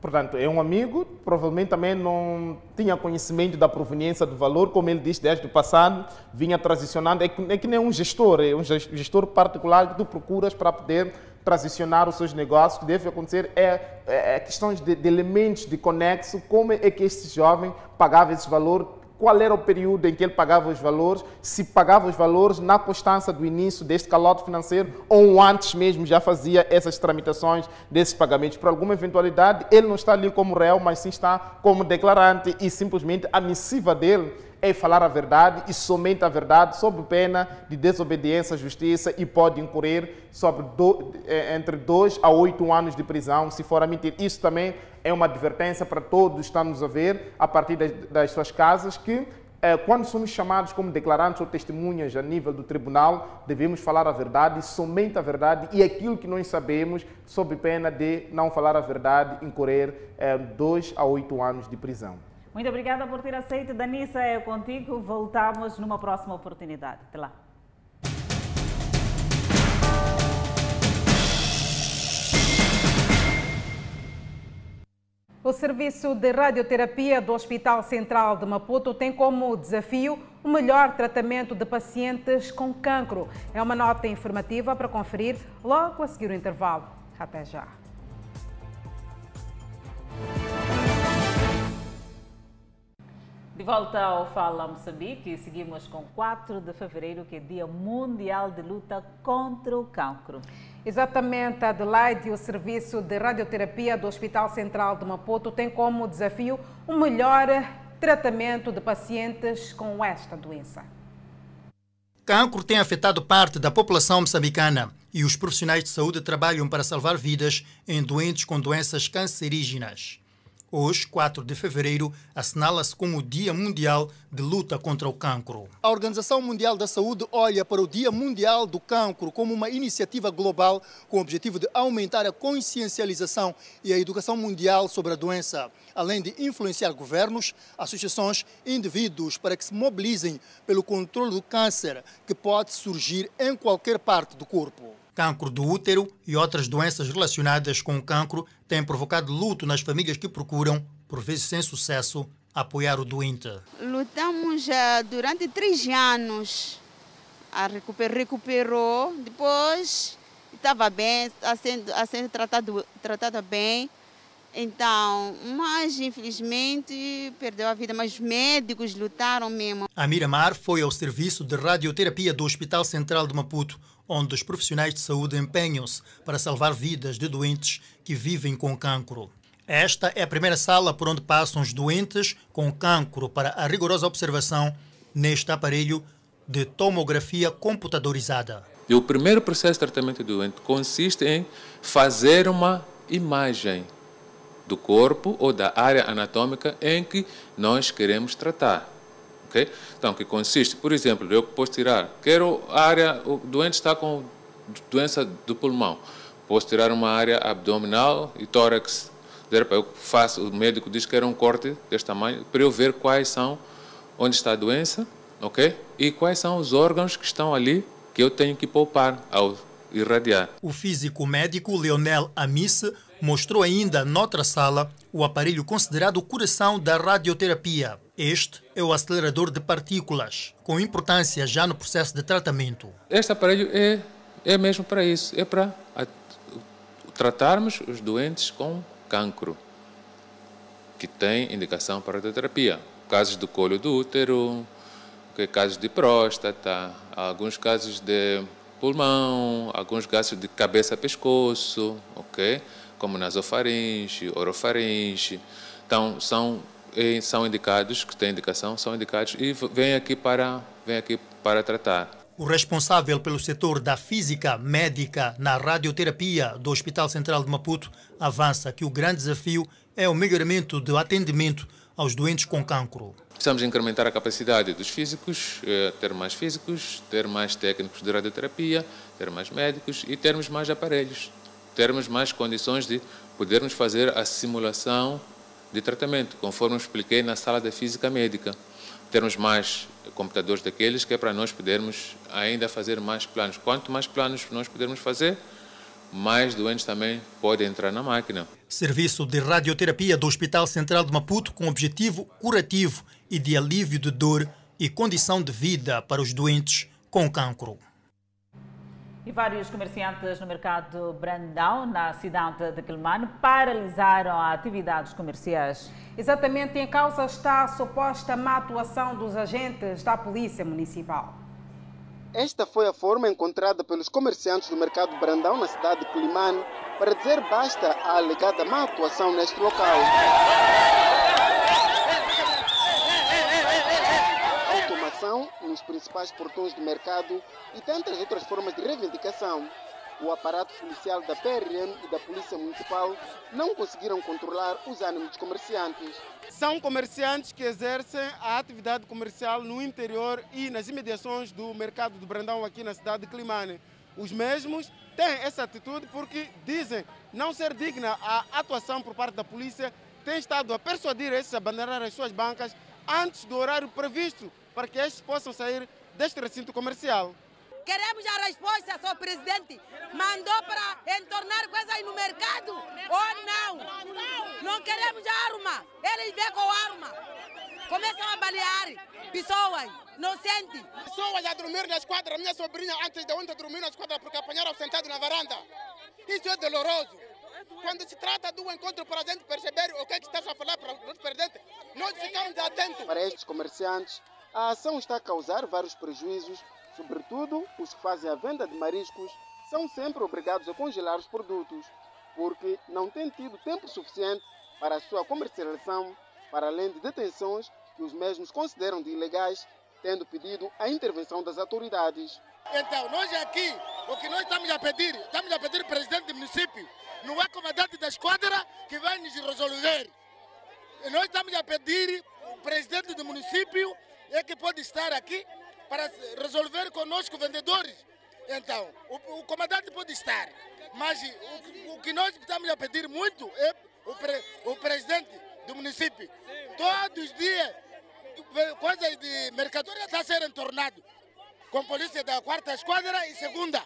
Portanto, é um amigo, provavelmente também não tinha conhecimento da proveniência do valor, como ele disse desde o passado, vinha transicionando. É que, é que nem um gestor, é um gestor particular que tu procuras para poder transicionar os seus negócios. O que deve acontecer é, é, é questões de, de, elementos de conexo, como é que este jovem pagava esse valor, qual era o período em que ele pagava os valores, se pagava os valores na constância do início deste calote financeiro ou antes mesmo já fazia essas tramitações desses pagamentos. Por alguma eventualidade, ele não está ali como réu, mas sim está como declarante e simplesmente a missiva dele é falar a verdade e somente a verdade, sob pena de desobediência à justiça e pode incorrer sobre do, eh, entre dois a oito anos de prisão se for a mentir. Isso também é uma advertência para todos estamos a ver a partir das, das suas casas que eh, quando somos chamados como declarantes ou testemunhas a nível do tribunal, devemos falar a verdade, somente a verdade e aquilo que nós sabemos, sob pena de não falar a verdade, incorrer eh, dois a oito anos de prisão. Muito obrigada por ter aceito. Danissa, é contigo. Voltamos numa próxima oportunidade. Até lá. O serviço de radioterapia do Hospital Central de Maputo tem como desafio o melhor tratamento de pacientes com cancro. É uma nota informativa para conferir logo a seguir o intervalo. Até já. De volta ao Fala Moçambique, seguimos com 4 de fevereiro, que é Dia Mundial de Luta contra o Cancro. Exatamente, Adelaide, o Serviço de Radioterapia do Hospital Central de Maputo tem como desafio o melhor tratamento de pacientes com esta doença. Cancro tem afetado parte da população moçambicana e os profissionais de saúde trabalham para salvar vidas em doentes com doenças cancerígenas. Hoje, 4 de fevereiro, assinala-se como o Dia Mundial de Luta contra o Cancro. A Organização Mundial da Saúde olha para o Dia Mundial do Cancro como uma iniciativa global com o objetivo de aumentar a consciencialização e a educação mundial sobre a doença, além de influenciar governos, associações e indivíduos para que se mobilizem pelo controle do câncer que pode surgir em qualquer parte do corpo. Cancro do útero e outras doenças relacionadas com o cancro têm provocado luto nas famílias que procuram, por vezes sem sucesso, apoiar o doente. Lutamos uh, durante três anos. A recuper, recuperou, depois estava bem, está sendo, está sendo tratado, tratada bem. Então, mas infelizmente perdeu a vida, mas os médicos lutaram mesmo. A Miramar foi ao serviço de radioterapia do Hospital Central de Maputo, onde os profissionais de saúde empenham-se para salvar vidas de doentes que vivem com cancro. Esta é a primeira sala por onde passam os doentes com cancro para a rigorosa observação neste aparelho de tomografia computadorizada. E o primeiro processo de tratamento do doente consiste em fazer uma imagem do corpo ou da área anatômica em que nós queremos tratar. Então, que consiste, por exemplo, eu posso tirar, quero a área, o doente está com doença do pulmão, posso tirar uma área abdominal e tórax. Eu faço, o médico diz que era um corte deste tamanho, para eu ver quais são, onde está a doença, ok? E quais são os órgãos que estão ali que eu tenho que poupar ao irradiar. O físico médico Leonel Amisse mostrou ainda noutra sala o aparelho considerado o coração da radioterapia. Este é o acelerador de partículas, com importância já no processo de tratamento. Este aparelho é, é mesmo para isso, é para tratarmos os doentes com cancro, que têm indicação para radioterapia. Casos do colo do útero, casos de próstata, alguns casos de pulmão, alguns gases de cabeça pescoço, ok? Como nasofaringe, orofaringe. Então, são, são indicados, que têm indicação, são indicados e vêm aqui para, vêm aqui para tratar. O responsável pelo setor da física médica na radioterapia do Hospital Central de Maputo avança que o grande desafio é o melhoramento do atendimento aos doentes com cancro. Precisamos incrementar a capacidade dos físicos, eh, ter mais físicos, ter mais técnicos de radioterapia, ter mais médicos e termos mais aparelhos, termos mais condições de podermos fazer a simulação de tratamento, conforme expliquei na sala da física médica. Termos mais computadores daqueles que é para nós podermos ainda fazer mais planos. Quanto mais planos nós pudermos fazer, mais doentes também podem entrar na máquina. Serviço de radioterapia do Hospital Central de Maputo com objetivo curativo e de alívio de dor e condição de vida para os doentes com cancro. E vários comerciantes no mercado Brandão, na cidade de Quilmane, paralisaram atividades comerciais. Exatamente em causa está a suposta má atuação dos agentes da Polícia Municipal. Esta foi a forma encontrada pelos comerciantes do mercado Brandão, na cidade de Climane, para dizer basta à alegada má atuação neste local. Nos principais portões do mercado e tantas outras formas de reivindicação o aparato policial da PRM e da Polícia Municipal não conseguiram controlar os ânimos dos comerciantes. São comerciantes que exercem a atividade comercial no interior e nas imediações do mercado do Brandão aqui na cidade de Climane. Os mesmos têm essa atitude porque dizem não ser digna a atuação por parte da polícia, tem estado a persuadir esses a abandonar as suas bancas antes do horário previsto para que estes possam sair deste recinto comercial. Queremos a resposta, senhor presidente. Mandou para entornar coisas aí no mercado ou não? Não queremos arma. Eles vêm com arma. Começam a balear pessoas inocentes. Pessoas a dormir na esquadra. Minha sobrinha antes de ontem dormiu na esquadra porque apanharam sentado na varanda. Isso é doloroso. Quando se trata do encontro para a gente perceber o que, é que está a falar para os perdentes, nós ficamos atentos. Para estes comerciantes, a ação está a causar vários prejuízos Sobretudo, os que fazem a venda de mariscos são sempre obrigados a congelar os produtos, porque não têm tido tempo suficiente para a sua comercialização, para além de detenções que os mesmos consideram de ilegais, tendo pedido a intervenção das autoridades. Então, nós aqui, o que nós estamos a pedir, estamos a pedir presidente do município, não é comandante da esquadra que vai nos resolver. Nós estamos a pedir, o presidente do município é que pode estar aqui para resolver conosco vendedores. Então, o, o comandante pode estar, mas o, o, que nós estamos a pedir muito é o, pre, o presidente do município. Todos os dias, coisas de mercadoria está a ser entornado com a polícia da quarta esquadra e segunda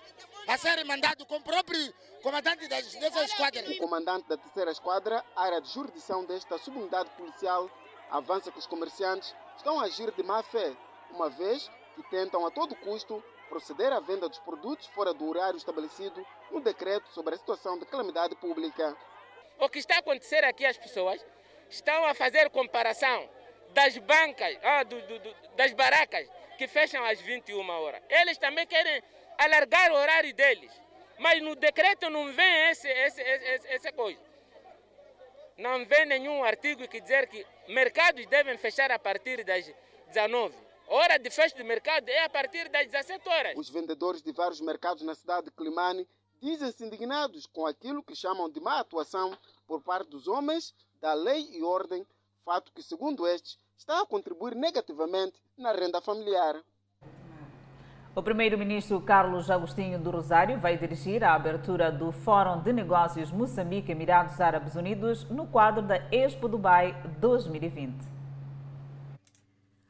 a ser mandado com o próprio comandante dessa esquadra. O comandante da terceira esquadra, área de jurisdição desta subunidade policial, avança que os comerciantes estão a agir de má fé, uma vez que tentam a todo custo proceder à venda dos produtos fora do horário estabelecido no decreto sobre a situação de calamidade pública. O que está a acontecer aqui, as pessoas estão a fazer comparação das bancas, ah, do, do, do, das barracas que fecham às 21 horas. Eles também querem alargar o horário deles, mas no decreto não vem esse, esse, esse, essa coisa. Não vem nenhum artigo que dizer que mercados devem fechar a partir das 19 hora de fecho de mercado é a partir das 17 horas. Os vendedores de vários mercados na cidade de Climane dizem-se indignados com aquilo que chamam de má atuação por parte dos homens da lei e ordem, fato que, segundo estes, está a contribuir negativamente na renda familiar. O primeiro-ministro Carlos Agostinho do Rosário vai dirigir a abertura do Fórum de Negócios Moçambique-Emirados Árabes Unidos no quadro da Expo Dubai 2020.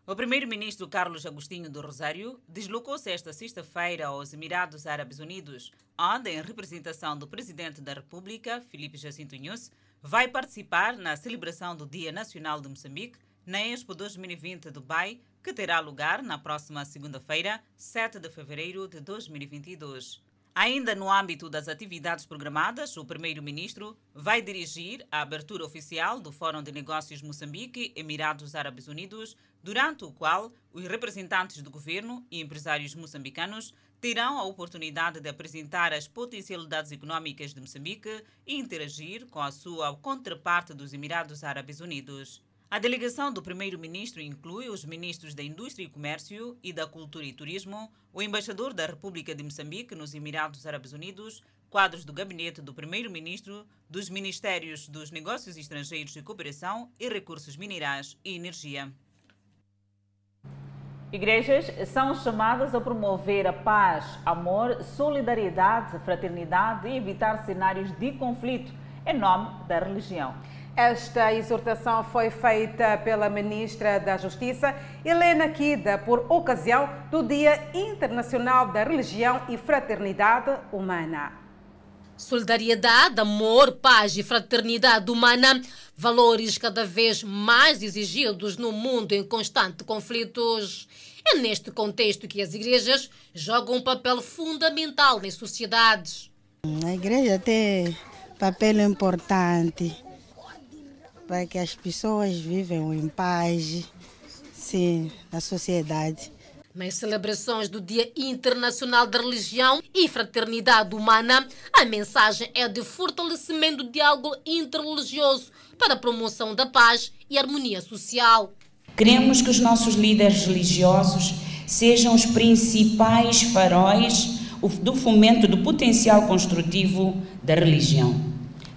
O primeiro-ministro Carlos Agostinho do Rosário deslocou-se esta sexta-feira aos Emirados Árabes Unidos, onde, em representação do presidente da República, Filipe Jacinto Nunes, vai participar na celebração do Dia Nacional de Moçambique na Expo 2020 Dubai, que terá lugar na próxima segunda-feira, 7 de fevereiro de 2022. Ainda no âmbito das atividades programadas, o primeiro-ministro vai dirigir a abertura oficial do Fórum de Negócios Moçambique-Emirados Árabes Unidos, durante o qual os representantes do governo e empresários moçambicanos terão a oportunidade de apresentar as potencialidades econômicas de Moçambique e interagir com a sua contraparte dos Emirados Árabes Unidos. A delegação do primeiro-ministro inclui os ministros da Indústria e Comércio e da Cultura e Turismo, o embaixador da República de Moçambique nos Emirados Árabes Unidos, quadros do gabinete do primeiro-ministro, dos ministérios dos Negócios Estrangeiros e Cooperação e Recursos Minerais e Energia. Igrejas são chamadas a promover a paz, amor, solidariedade, fraternidade e evitar cenários de conflito em nome da religião. Esta exortação foi feita pela ministra da Justiça, Helena Kida, por ocasião do Dia Internacional da Religião e Fraternidade Humana. Solidariedade, amor, paz e fraternidade humana, valores cada vez mais exigidos no mundo em constante conflitos. É neste contexto que as igrejas jogam um papel fundamental nas sociedades. A igreja tem papel importante para que as pessoas vivam em paz, sim, na sociedade. Nas celebrações do Dia Internacional da Religião e Fraternidade Humana, a mensagem é de fortalecimento do diálogo interreligioso para a promoção da paz e harmonia social. Queremos que os nossos líderes religiosos sejam os principais faróis do fomento do potencial construtivo da religião.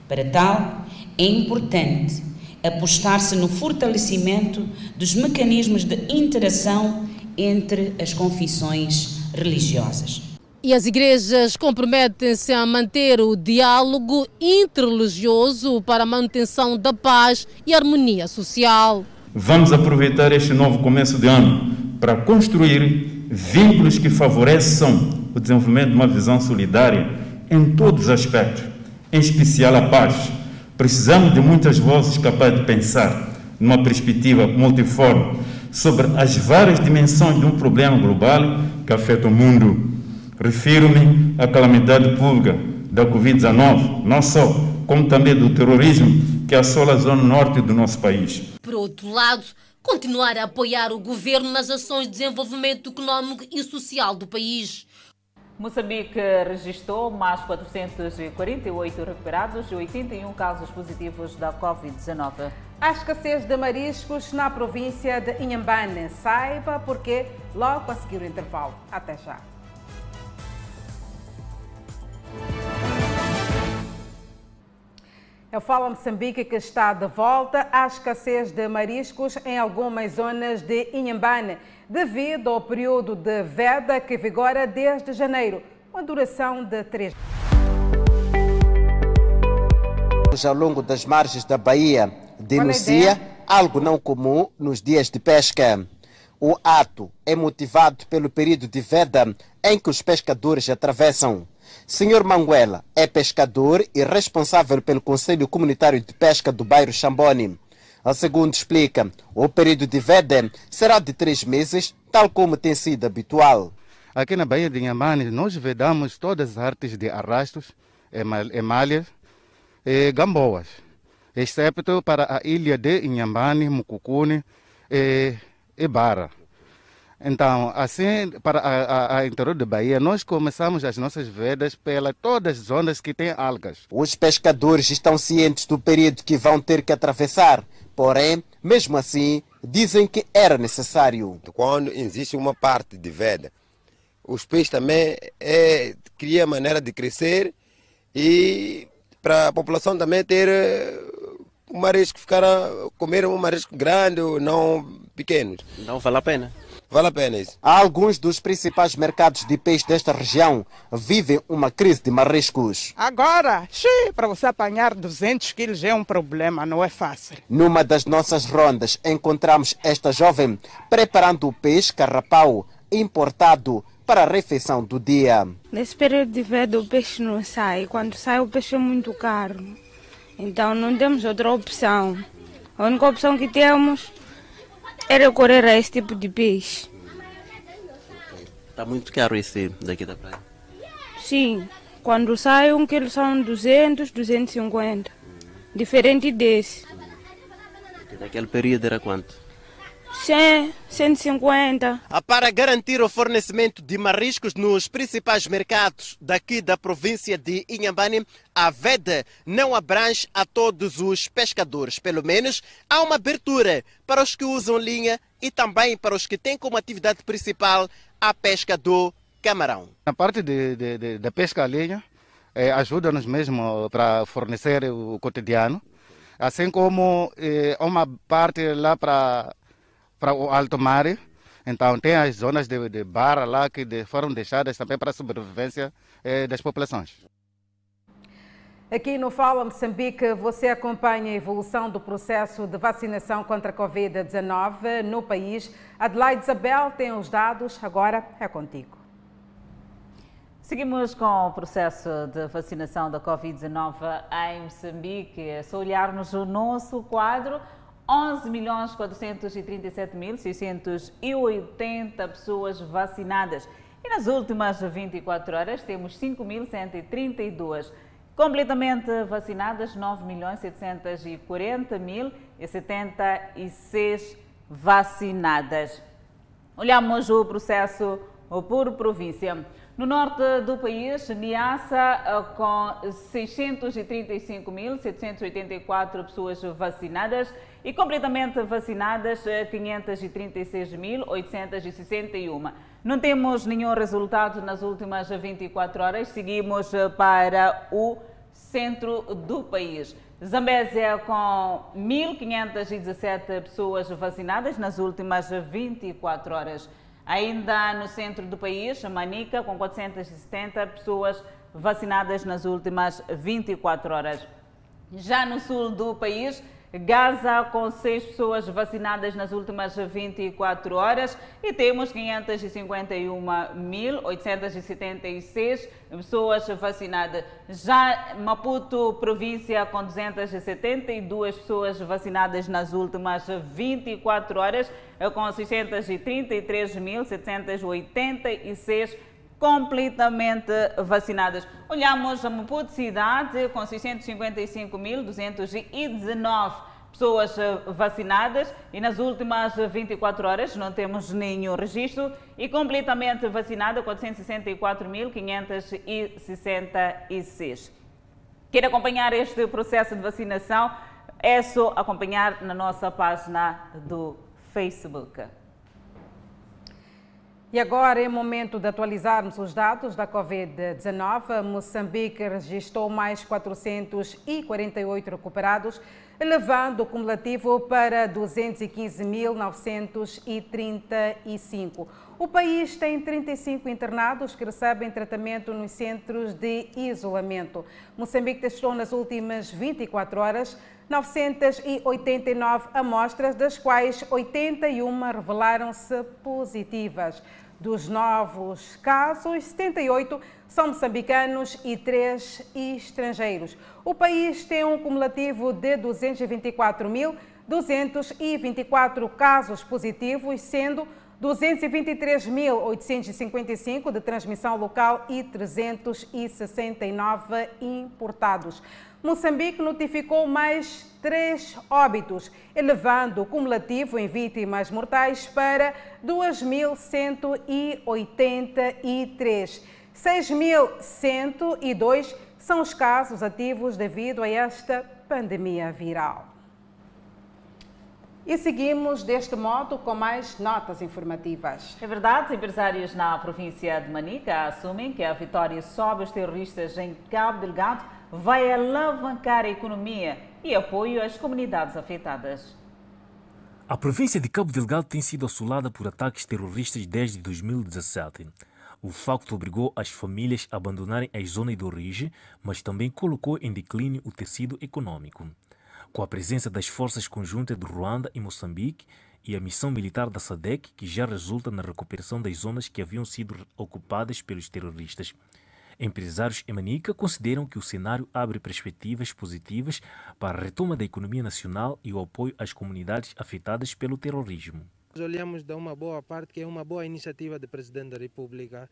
Para tal, é importante apostar-se no fortalecimento dos mecanismos de interação entre as confissões religiosas. E as igrejas comprometem-se a manter o diálogo interreligioso para a manutenção da paz e harmonia social. Vamos aproveitar este novo começo de ano para construir vínculos que favoreçam o desenvolvimento de uma visão solidária em todos os aspectos, em especial a paz Precisamos de muitas vozes capazes de pensar numa perspectiva multiforme sobre as várias dimensões de um problema global que afeta o mundo. Refiro-me à calamidade pública da Covid-19, não só, como também do terrorismo que assola a zona norte do nosso país. Por outro lado, continuar a apoiar o governo nas ações de desenvolvimento econômico e social do país Moçambique registrou mais 448 recuperados e 81 casos positivos da Covid-19. A escassez de mariscos na província de Inhambane. Saiba porquê logo a seguir o intervalo. Até já. Eu falo Moçambique que está de volta à escassez de mariscos em algumas zonas de Inhambane, devido ao período de veda que vigora desde janeiro, com a duração de três ao longo das margens da Bahia denuncia algo não comum nos dias de pesca. O ato é motivado pelo período de veda em que os pescadores atravessam. Senhor Manguela é pescador e responsável pelo Conselho Comunitário de Pesca do bairro Chamboni. A segundo explica, o período de veda será de três meses, tal como tem sido habitual. Aqui na Baía de Inhambane, nós vedamos todas as artes de arrastos, emalhas e gamboas, exceto para a ilha de Inhambane, Mucucune e, e Bara. Então, assim, para a, a, a, interior da Bahia, nós começamos as nossas vedas pelas todas as zonas que têm algas. Os pescadores estão cientes do período que vão ter que atravessar, porém, mesmo assim, dizem que era necessário. Quando existe uma parte de veda, os peixes também é, cria maneira de crescer e para a população também ter eh, um marisco, ficar a comer um marisco grande, não pequenos. Não vale a pena. Vale a pena isso. Alguns dos principais mercados de peixe desta região vivem uma crise de mariscos. Agora, para você apanhar 200 quilos é um problema, não é fácil. Numa das nossas rondas, encontramos esta jovem preparando o peixe carrapau importado para a refeição do dia. Nesse período de veda o peixe não sai. Quando sai o peixe é muito caro. Então não temos outra opção. A única opção que temos é recorrer a esse tipo de peixe. Está muito caro esse daqui da praia? Sim. Quando sai um quilo são 200, 250. Diferente desse. E daquele período era quanto? 100, 150. Para garantir o fornecimento de mariscos nos principais mercados daqui da província de Inhambane, a VEDA não abrange a todos os pescadores. Pelo menos há uma abertura para os que usam linha e também para os que têm como atividade principal a pesca do camarão. Na parte da pesca à linha, é, ajuda-nos mesmo para fornecer o cotidiano, assim como é, uma parte lá para para o alto mar. Então tem as zonas de, de barra lá que de, foram deixadas também para a sobrevivência eh, das populações. Aqui no Fala Moçambique, você acompanha a evolução do processo de vacinação contra a Covid-19 no país. Adelaide Isabel tem os dados, agora é contigo. Seguimos com o processo de vacinação da Covid-19 em Moçambique. Se olharmos o nosso quadro, 11.437.680 pessoas vacinadas. E nas últimas 24 horas temos 5.132 completamente vacinadas, 9.740.076 vacinadas. Olhamos o processo por província. No norte do país, Niassa, com 635.784 pessoas vacinadas e completamente vacinadas, 536.861. Eh, Não temos nenhum resultado nas últimas 24 horas. Seguimos eh, para o centro do país. Zambésia com 1.517 pessoas vacinadas nas últimas 24 horas. Ainda no centro do país, Manica, com 470 pessoas vacinadas nas últimas 24 horas. Já no sul do país, Gaza com 6 pessoas vacinadas nas últimas 24 horas e temos 551.876 pessoas vacinadas. Já Maputo, província, com 272 pessoas vacinadas nas últimas 24 horas, com 633.786 completamente vacinadas. Olhamos a Maputo cidade com 655.219 pessoas eh, vacinadas e nas últimas 24 horas não temos nenhum registro e completamente vacinada 464.566. Quer acompanhar este processo de vacinação? É só acompanhar na nossa página do Facebook. E agora é momento de atualizarmos os dados da Covid-19. Moçambique registrou mais 448 recuperados, elevando o cumulativo para 215.935. O país tem 35 internados que recebem tratamento nos centros de isolamento. Moçambique testou nas últimas 24 horas 989 amostras, das quais 81 revelaram-se positivas. Dos novos casos, 78 são moçambicanos e 3 estrangeiros. O país tem um cumulativo de 224.224 casos positivos, sendo 223.855 de transmissão local e 369 importados. Moçambique notificou mais três óbitos, elevando o cumulativo em vítimas mortais para 2.183. 6.102 são os casos ativos devido a esta pandemia viral. E seguimos deste modo com mais notas informativas. É verdade, empresários na província de Manica assumem que a vitória sobre os terroristas em Cabo Delgado vai alavancar a economia e apoio às comunidades afetadas. A província de Cabo Delgado tem sido assolada por ataques terroristas desde 2017. O facto obrigou as famílias a abandonarem as zonas de origem, mas também colocou em declínio o tecido econômico. Com a presença das forças conjuntas de Ruanda e Moçambique e a missão militar da SADEC, que já resulta na recuperação das zonas que haviam sido ocupadas pelos terroristas. Empresários em Manica consideram que o cenário abre perspectivas positivas para a retoma da economia nacional e o apoio às comunidades afetadas pelo terrorismo. Nós olhamos de uma boa parte que é uma boa iniciativa do Presidente da República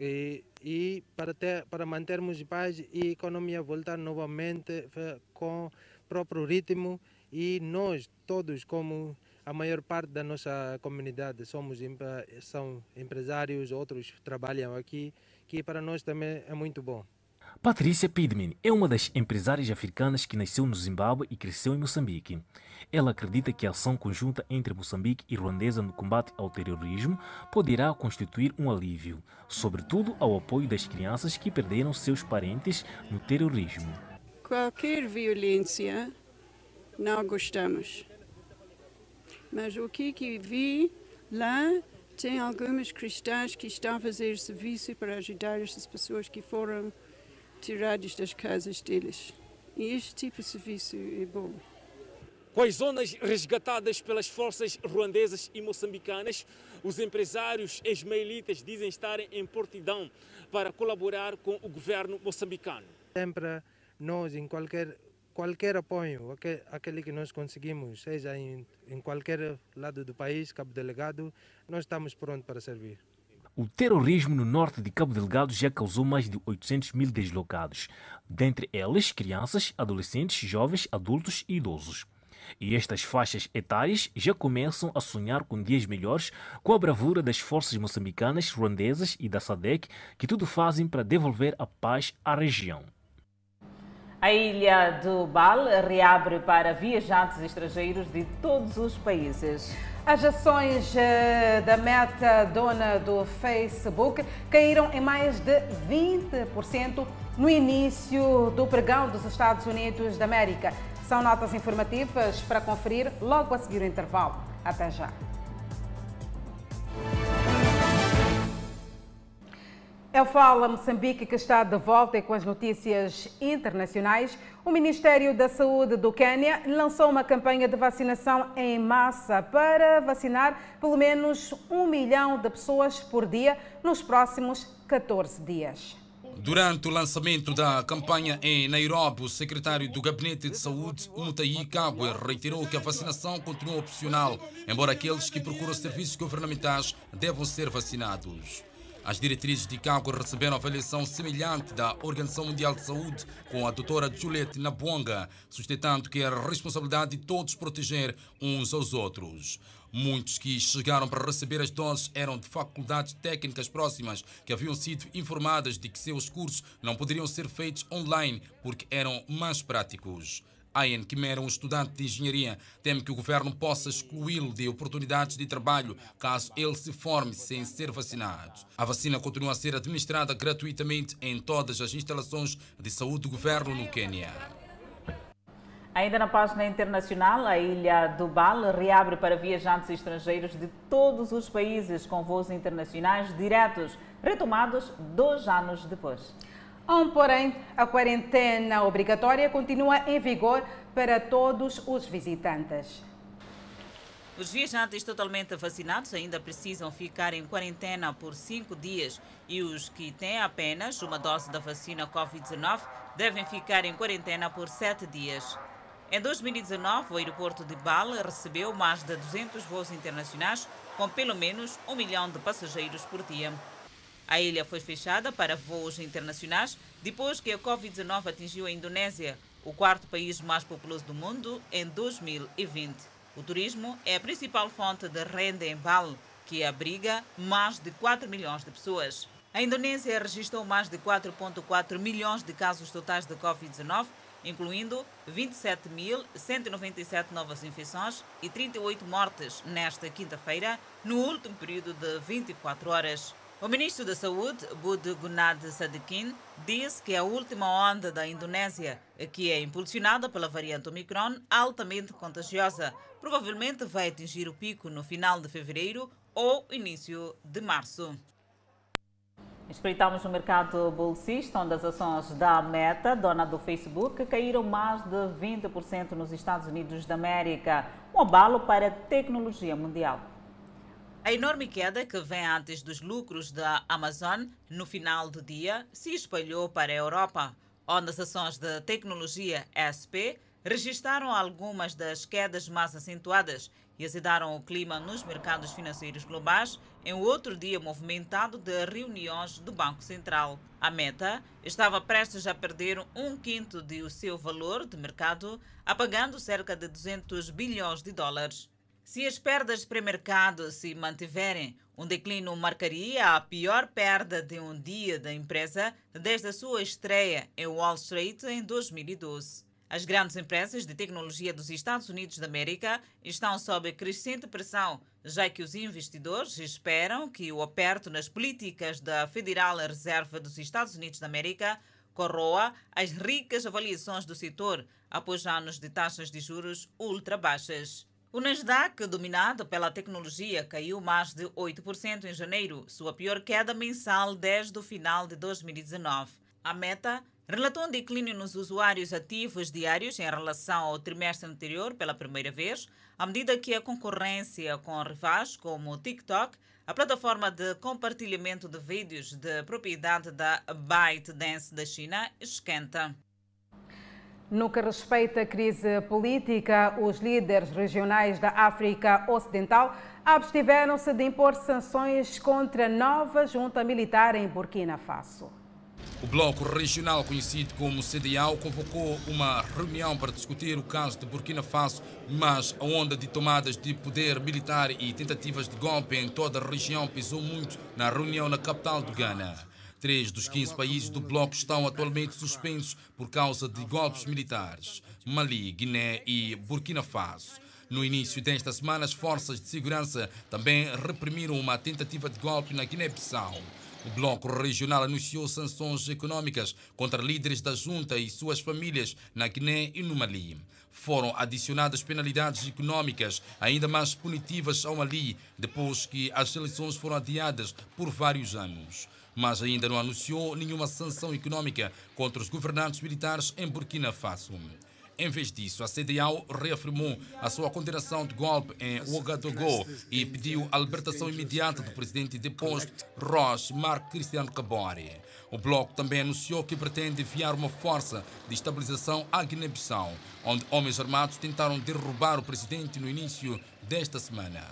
e, e para, ter, para mantermos paz e economia voltar novamente com o próprio ritmo e nós todos como a maior parte da nossa comunidade somos são empresários, outros trabalham aqui, que para nós também é muito bom. Patrícia Pidmin é uma das empresárias africanas que nasceu no Zimbábue e cresceu em Moçambique. Ela acredita que a ação conjunta entre Moçambique e Ruandesa no combate ao terrorismo poderá constituir um alívio, sobretudo ao apoio das crianças que perderam seus parentes no terrorismo. Qualquer violência não gostamos. Mas o que, que vi lá tem algumas cristãs que estão a fazer serviço para ajudar essas pessoas que foram tiradas das casas deles. E este tipo de serviço é bom. Com as zonas resgatadas pelas forças ruandesas e moçambicanas, os empresários ismaelitas dizem estarem em portidão para colaborar com o governo moçambicano. Sempre nós, em qualquer, qualquer apoio, aquele que nós conseguimos, seja em, em qualquer lado do país, Cabo Delegado, nós estamos prontos para servir. O terrorismo no norte de Cabo Delgado já causou mais de 800 mil deslocados, dentre eles crianças, adolescentes, jovens, adultos e idosos. E estas faixas etárias já começam a sonhar com dias melhores com a bravura das forças moçambicanas, ruandesas e da SADEC, que tudo fazem para devolver a paz à região. A ilha do Bal reabre para viajantes estrangeiros de todos os países. As ações eh, da Meta, dona do Facebook, caíram em mais de 20% no início do pregão dos Estados Unidos da América. São notas informativas para conferir logo a seguir o intervalo. Até já. É o Fala Moçambique que está de volta e com as notícias internacionais. O Ministério da Saúde do Quênia lançou uma campanha de vacinação em massa para vacinar pelo menos um milhão de pessoas por dia nos próximos 14 dias. Durante o lançamento da campanha em Nairobi, o secretário do Gabinete de Saúde, Mutahi Kagwe, reiterou que a vacinação continua opcional, embora aqueles que procuram serviços governamentais devam ser vacinados. As diretrizes de Cago receberam avaliação semelhante da Organização Mundial de Saúde, com a doutora Juliette Nabonga, sustentando que é a responsabilidade de todos proteger uns aos outros. Muitos que chegaram para receber as doses eram de faculdades técnicas próximas que haviam sido informadas de que seus cursos não poderiam ser feitos online porque eram mais práticos. Ayen Quimera, um estudante de engenharia, teme que o governo possa excluí-lo de oportunidades de trabalho caso ele se forme sem ser vacinado. A vacina continua a ser administrada gratuitamente em todas as instalações de saúde do governo no Quênia. Ainda na página internacional, a ilha do Bal reabre para viajantes estrangeiros de todos os países com voos internacionais diretos, retomados dois anos depois. Um, porém, a quarentena obrigatória continua em vigor para todos os visitantes. Os viajantes totalmente vacinados ainda precisam ficar em quarentena por cinco dias e os que têm apenas uma dose da vacina Covid-19 devem ficar em quarentena por sete dias. Em 2019, o aeroporto de Bale recebeu mais de 200 voos internacionais com pelo menos um milhão de passageiros por dia. A ilha foi fechada para voos internacionais depois que a Covid-19 atingiu a Indonésia, o quarto país mais populoso do mundo, em 2020. O turismo é a principal fonte de renda em Bali, que abriga mais de 4 milhões de pessoas. A Indonésia registrou mais de 4,4 milhões de casos totais de Covid-19, incluindo 27.197 novas infecções e 38 mortes nesta quinta-feira, no último período de 24 horas. O ministro da Saúde, Bud Gunad Sadikin, disse que a última onda da Indonésia, que é impulsionada pela variante Omicron, altamente contagiosa, provavelmente vai atingir o pico no final de fevereiro ou início de março. Espreitamos o mercado bolsista, onde as ações da Meta, dona do Facebook, caíram mais de 20% nos Estados Unidos da América, um abalo para a tecnologia mundial. A enorme queda que vem antes dos lucros da Amazon no final do dia se espalhou para a Europa, onde as ações de tecnologia SP registraram algumas das quedas mais acentuadas e azedaram o clima nos mercados financeiros globais em outro dia movimentado de reuniões do Banco Central. A Meta estava prestes a perder um quinto de seu valor de mercado, apagando cerca de 200 bilhões de dólares. Se as perdas de pré-mercado se mantiverem, um declínio marcaria a pior perda de um dia da empresa desde a sua estreia em Wall Street em 2012. As grandes empresas de tecnologia dos Estados Unidos da América estão sob crescente pressão, já que os investidores esperam que o aperto nas políticas da Federal Reserva dos Estados Unidos da América corroa as ricas avaliações do setor após anos de taxas de juros ultra baixas. O Nasdaq, dominado pela tecnologia, caiu mais de 8% em janeiro, sua pior queda mensal desde o final de 2019. A Meta relatou um declínio nos usuários ativos diários em relação ao trimestre anterior pela primeira vez, à medida que a concorrência com rivais como o TikTok, a plataforma de compartilhamento de vídeos de propriedade da ByteDance da China, esquenta. No que respeita à crise política, os líderes regionais da África Ocidental abstiveram-se de impor sanções contra a nova junta militar em Burkina Faso. O Bloco Regional, conhecido como CDAO, convocou uma reunião para discutir o caso de Burkina Faso, mas a onda de tomadas de poder militar e tentativas de golpe em toda a região pesou muito na reunião na capital do Ghana. Três dos 15 países do bloco estão atualmente suspensos por causa de golpes militares: Mali, Guiné e Burkina Faso. No início desta semana, as forças de segurança também reprimiram uma tentativa de golpe na Guiné-Bissau. O Bloco Regional anunciou sanções econômicas contra líderes da junta e suas famílias na Guiné e no Mali. Foram adicionadas penalidades econômicas ainda mais punitivas ao Mali depois que as eleições foram adiadas por vários anos. Mas ainda não anunciou nenhuma sanção econômica contra os governantes militares em Burkina Faso. Em vez disso, a CDAO reafirmou a sua condenação de golpe em Ouagadougou e pediu a libertação imediata do presidente deposto, Roche Marc Cristiano Cabore. O bloco também anunciou que pretende enviar uma força de estabilização à Guiné-Bissau, onde homens armados tentaram derrubar o presidente no início desta semana.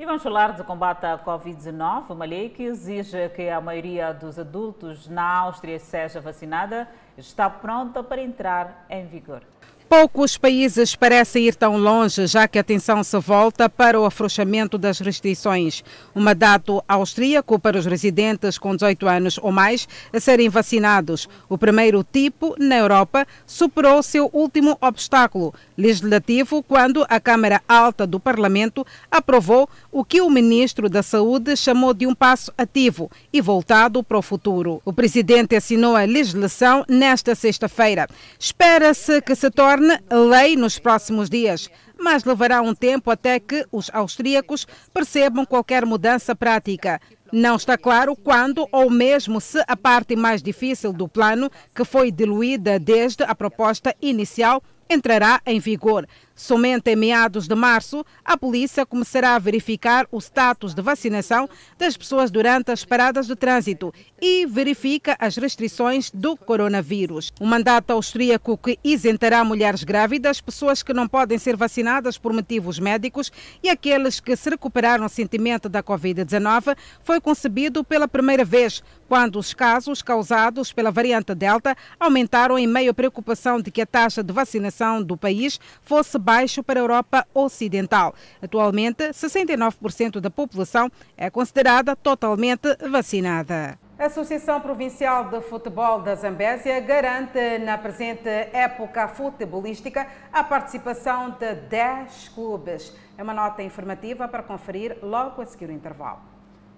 E vamos falar do combate à Covid-19, uma lei que exige que a maioria dos adultos na Áustria seja vacinada está pronta para entrar em vigor. Poucos países parecem ir tão longe, já que a atenção se volta para o afrouxamento das restrições. O mandato austríaco para os residentes com 18 anos ou mais a serem vacinados. O primeiro tipo na Europa superou seu último obstáculo legislativo quando a Câmara Alta do Parlamento aprovou o que o ministro da Saúde chamou de um passo ativo e voltado para o futuro. O presidente assinou a legislação nesta sexta-feira. Espera-se que se torne lei nos próximos dias, mas levará um tempo até que os austríacos percebam qualquer mudança prática. Não está claro quando ou mesmo se a parte mais difícil do plano, que foi diluída desde a proposta inicial, entrará em vigor. Somente em meados de março, a polícia começará a verificar o status de vacinação das pessoas durante as paradas de trânsito e verifica as restrições do coronavírus. O mandato austríaco que isentará mulheres grávidas, pessoas que não podem ser vacinadas por motivos médicos e aqueles que se recuperaram recentemente da Covid-19 foi concebido pela primeira vez, quando os casos causados pela variante Delta aumentaram em meio à preocupação de que a taxa de vacinação do país fosse baixo para a Europa Ocidental. Atualmente, 69% da população é considerada totalmente vacinada. A Associação Provincial de Futebol da Zambésia garante na presente época futebolística a participação de 10 clubes. É uma nota informativa para conferir logo a seguir o intervalo.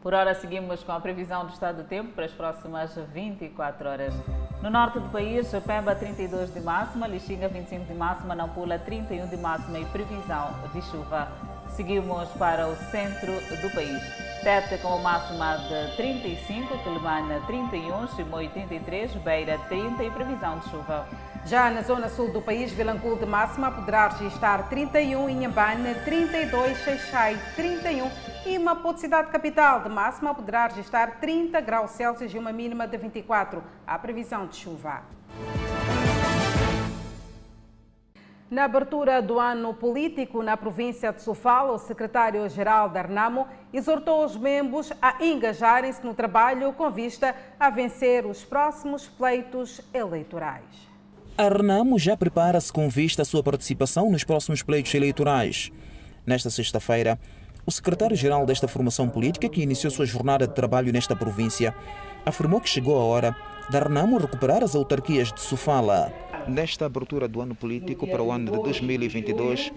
Por hora, seguimos com a previsão do estado do tempo para as próximas 24 horas. No norte do país, Pemba 32 de máxima, Lixinga 25 de máxima, Nampula 31 de máxima e previsão de chuva. Seguimos para o centro do país. Tete com máxima de 35, Quelimane 31, Chimoio 33, Beira 30 e previsão de chuva. Já na zona sul do país, Vilanculo de máxima poderá registrar 31, Inhambane 32, Xaixai 31 e Maputo cidade capital de máxima poderá registrar 30 graus Celsius e uma mínima de 24. Há previsão de chuva. Na abertura do ano político na província de Sofala, o secretário-geral da Arnamo exortou os membros a engajarem-se no trabalho com vista a vencer os próximos pleitos eleitorais. A Renamo já prepara-se com vista à sua participação nos próximos pleitos eleitorais. Nesta sexta-feira, o secretário-geral desta formação política, que iniciou sua jornada de trabalho nesta província, afirmou que chegou a hora da Renamo recuperar as autarquias de Sofala. Nesta abertura do ano político para o ano de 2022,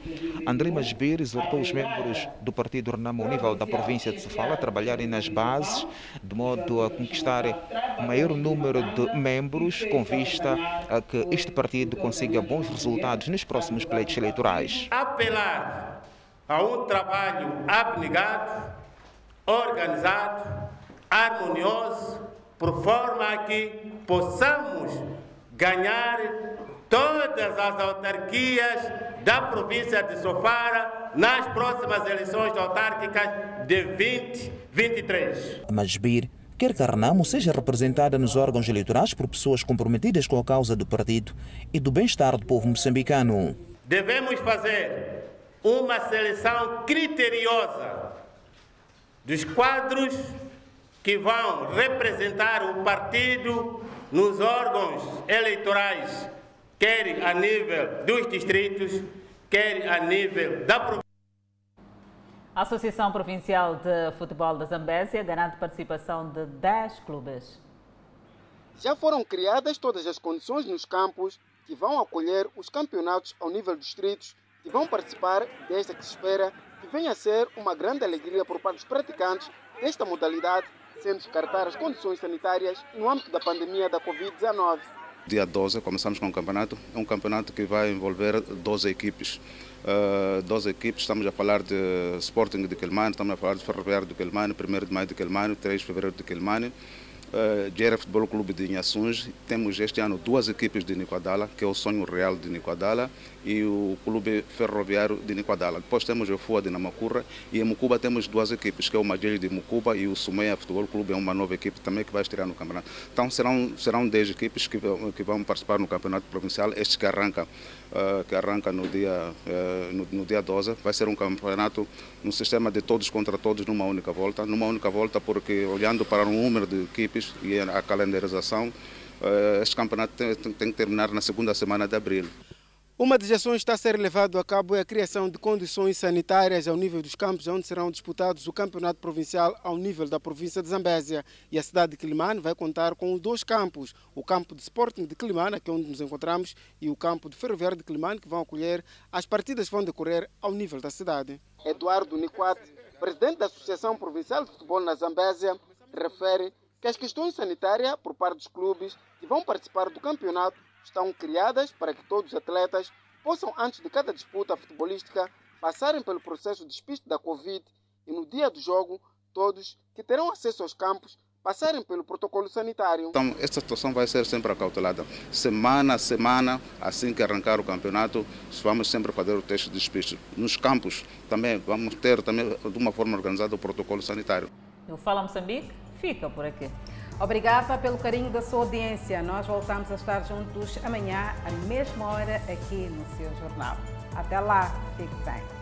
André Masbir exortou os membros do Partido Renamo ao nível da província de Sofala a trabalharem nas bases, de modo a conquistar o maior número de membros, com vista a que este partido consiga bons resultados nos próximos pleitos eleitorais. Apelar a um trabalho abnegado, organizado, harmonioso, por forma que possamos ganhar todas as autarquias da província de Sofara nas próximas eleições autárquicas de 2023. Masbir quer que a Renamo seja representada nos órgãos eleitorais por pessoas comprometidas com a causa do partido e do bem-estar do povo moçambicano. Devemos fazer uma seleção criteriosa dos quadros que vão representar o partido nos órgãos eleitorais, quer a nível dos distritos, quer a nível da província. A Associação Provincial de Futebol da Zambésia garante participação de 10 clubes. Já foram criadas todas as condições nos campos que vão acolher os campeonatos ao nível dos distritos e vão participar desta que se espera que venha a ser uma grande alegria por parte dos praticantes desta modalidade, sendo descartar as condições sanitárias no âmbito da pandemia da Covid-19. Dia 12 começamos com o campeonato. É um campeonato que vai envolver 12 equipes. Uh, 12 equipes, estamos a falar de Sporting de Quelimane, estamos a falar de Ferroviário de Quelimane, 1 de Maio de Quelimane, 3 de Fevereiro de Quelimane, uh, Gera Futebol Clube de Inhaçuns. Temos este ano duas equipes de Nicoadala, que é o sonho real de Nicoadala, e o Clube Ferroviário de Nicoadala. Depois temos o FUA de Namacurra e em Mucuba temos duas equipes, que é o Magelho de Mucuba e o Sumeia Futebol Clube, é uma nova equipe também que vai estrear no campeonato. Então serão, serão 10 equipes que, que vão participar no campeonato provincial, este que arranca, uh, que arranca no, dia, uh, no, no, dia 12. Vai ser um campeonato no sistema de todos contra todos numa única volta. Numa única volta porque olhando para o número de equipes e a calendarização, uh, este campeonato tem, tem que terminar na segunda semana de abril. Uma das ações que está a ser levado a cabo é a criação de condições sanitárias ao nível dos campos onde serão disputados o campeonato provincial ao nível da província de Zambésia. E a cidade de Quilimane vai contar com dois campos, o campo de Sporting de Quilimane, que é onde nos encontramos, e o campo de Ferroviário de Quilimane, que vão acolher as partidas que vão decorrer ao nível da cidade. Eduardo Niquat, presidente da Associação Provincial de Futebol na Zambésia, refere que as questões sanitárias por parte dos clubes que vão participar do campeonato estão criadas para que todos os atletas possam, antes de cada disputa futebolística, passarem pelo processo de despiste da Covid e no dia do jogo, todos que terão acesso aos campos passarem pelo protocolo sanitário. Então, esta situação vai ser sempre acautelada. Semana a semana, assim que arrancar o campeonato, vamos sempre fazer o teste de despiste. Nos campos também vamos ter também de uma forma organizada o protocolo sanitário. O Fala Moçambique fica por aqui. Obrigada pelo carinho da sua audiência. Nós voltamos a estar juntos amanhã, à mesma hora, aqui no seu jornal. Até lá, fique bem.